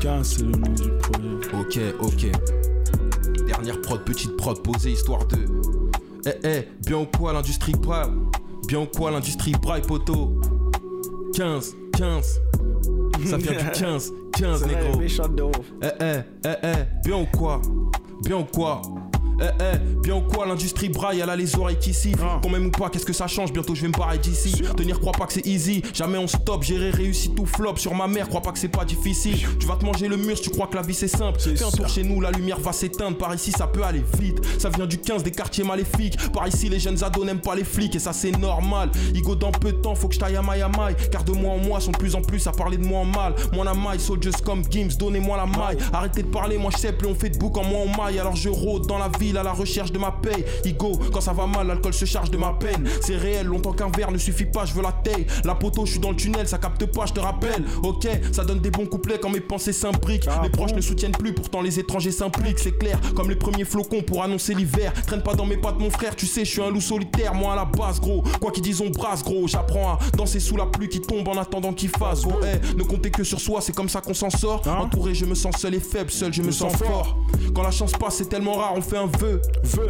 15, c'est le nom du projet. Ok, ok. Dernière prod, petite prod posée, histoire de. Eh, eh, bien ou quoi l'industrie braille Bien ou quoi l'industrie braille, poteau 15, 15. Ça vient du 15, 15, C'est vrai, négro. Eh, eh, eh, eh, bien ou quoi? Bien ou quoi? Eh, eh, bien ou quoi l'industrie braille, elle a les oreilles qui sifflent. Ah. Quand même ou pas, qu'est-ce que ça change? Bientôt je vais me barrer d'ici. Tenir, crois pas que c'est easy. Jamais on stop, gérer, réussi tout flop. Sur ma mère, crois pas que c'est pas difficile. Tu vas te manger le mur si tu crois que la vie c'est simple. Fais un tour chez nous, la lumière va s'éteindre. Par ici, ça peut aller vite. Ça vient du 15 des quartiers maléfiques. Par ici, les jeunes ados n'aiment pas les flics et ça c'est normal. Igo, dans peu de temps, faut que je taille à maille à maille. Car de moi en moi, sont de plus en plus à parler de moi en mal. Moi la maille, soldiers comme Gims, donnez-moi la maille. Arrêtez de parler, moi je sais plus, on fait de bouc en moi en maille. Alors je rôde dans la ville à la recherche de ma paye. Igo, quand ça va mal, l'alcool se charge de ma peine. C'est réel, longtemps qu'un verre ne suffit pas, je veux la taille. La poteau, je suis dans le tunnel, ça capte pas, je te rappelle. Ok, ça donne des bons couplets quand mes pensées s'imbriquent. mes proches ne soutiennent plus, pourtant les étrangers s'impliquent, c'est clair. Comme les premiers flocons pour annoncer l'hiver. Traîne pas dans mes pattes, mon frère, tu sais, je suis un loup solitaire, moi à la base, gros. Quoi qu'ils disent, on brasse, gros. J'apprends à danser sous la pluie qui tombe en attendant qu'il fasse. Eh, ne comptez que sur soi, c'est comme ça qu'on s'en sort. Entouré, je me sens seul et faible, seul, je me sens fort. Quand la chance passe, c'est tellement rare, on fait un vœu.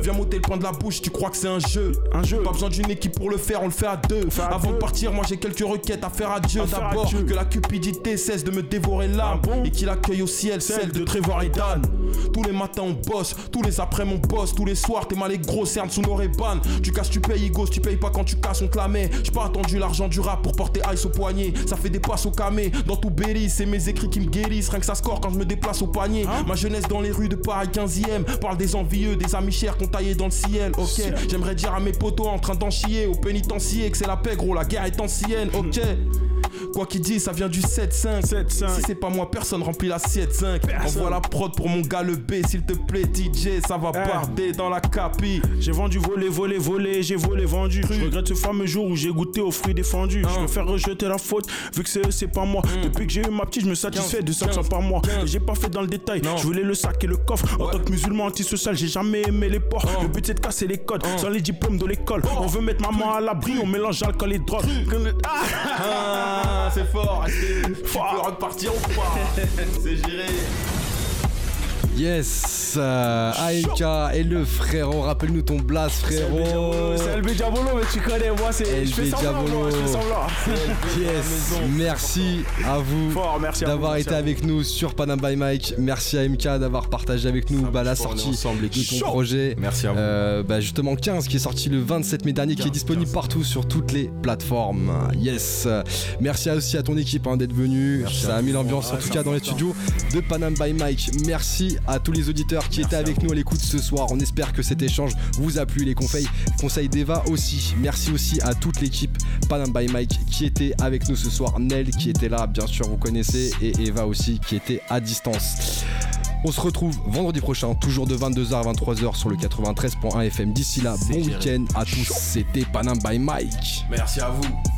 Viens m'ôter le pain de la bouche, tu crois que c'est un jeu? Un jeu. Pas besoin d'une équipe pour le faire, on le fait à deux. fait à Avant de partir, moi j'ai quelques requêtes à faire à Dieu. D'abord, que la cupidité cesse de me dévorer l'âme. Ah bon? Et qu'il accueille au ciel celle de Trevor et Dan. Tous les matins on bosse, tous les après mon boss, tous les soirs t'es mal et gros cernes sous nos rébanes. Tu casses, tu payes, Igos, tu payes pas quand tu casses, on clamait. J'ai pas attendu l'argent du rap pour porter ice au poignet. Ça fait des passes au camé, dans tout Berry, c'est mes écrits qui me guérissent. Rien que ça score quand je me déplace au panier. Ma jeunesse dans les rues de Paris 15ème. Parle des envieux, des amis chers qu'on taillé dans le ciel. Ok, j'aimerais dire à mes potos en train d'en chier au pénitencier que c'est la paix, gros, la guerre est ancienne. Ok. Quoi qu'il dise, ça vient du 7-5. 7-5. Si c'est pas moi, personne remplit l'assiette 5. Envoie la prod pour mon gars le B, s'il te plaît, DJ, ça va Eh. barder dans la capi. J'ai vendu, volé, volé, volé, j'ai volé, vendu. Je regrette ce fameux jour où j'ai goûté aux fruits défendus. Je préfère rejeter la faute, vu que c'est eux, c'est pas moi. Depuis que j'ai eu ma petite, je me satisfais de 500 par mois. J'ai pas fait dans le détail, je voulais le sac et le coffre. En tant que musulman antisocial, j'ai jamais aimé les porcs. Le but c'est de casser les codes, sans les diplômes de l'école. On veut mettre maman à l'abri, on mélange alcool et drogue. Ah Ah, c'est fort. peux repartir ou pas? C'est géré. Yes, euh, AMK et le frérot, rappelle-nous ton blast frérot. C'est LB Diabolo, mais tu connais, moi c'est. Je fais LB semblant, Diabolo. Yes, merci à vous d'avoir été avec nous sur Panam by Mike. Merci à MK d'avoir partagé avec nous bah, la sortie ensemble, de ton projet. Merci à vous. Euh, bah, justement 15 qui est sorti le 27 mai dernier, qui est 15, disponible 15. partout sur toutes les plateformes. Yes. Merci aussi à ton équipe hein, d'être venu. Ça a mis l'ambiance en tout cas dans les studios de Panam by Mike. Merci à tous les auditeurs qui étaient avec nous à l'écoute ce soir. On espère que cet échange vous a plu. Les conseils, conseils d'Eva aussi. Merci aussi à toute l'équipe Panam by Mike qui était avec nous ce soir. Nel qui était là, bien sûr, vous connaissez. Et Eva aussi qui était à distance. On se retrouve vendredi prochain, toujours de 22h à 23h sur le 93.1 FM. D'ici là, bon week-end à tous. C'était Panam by Mike. Merci à vous.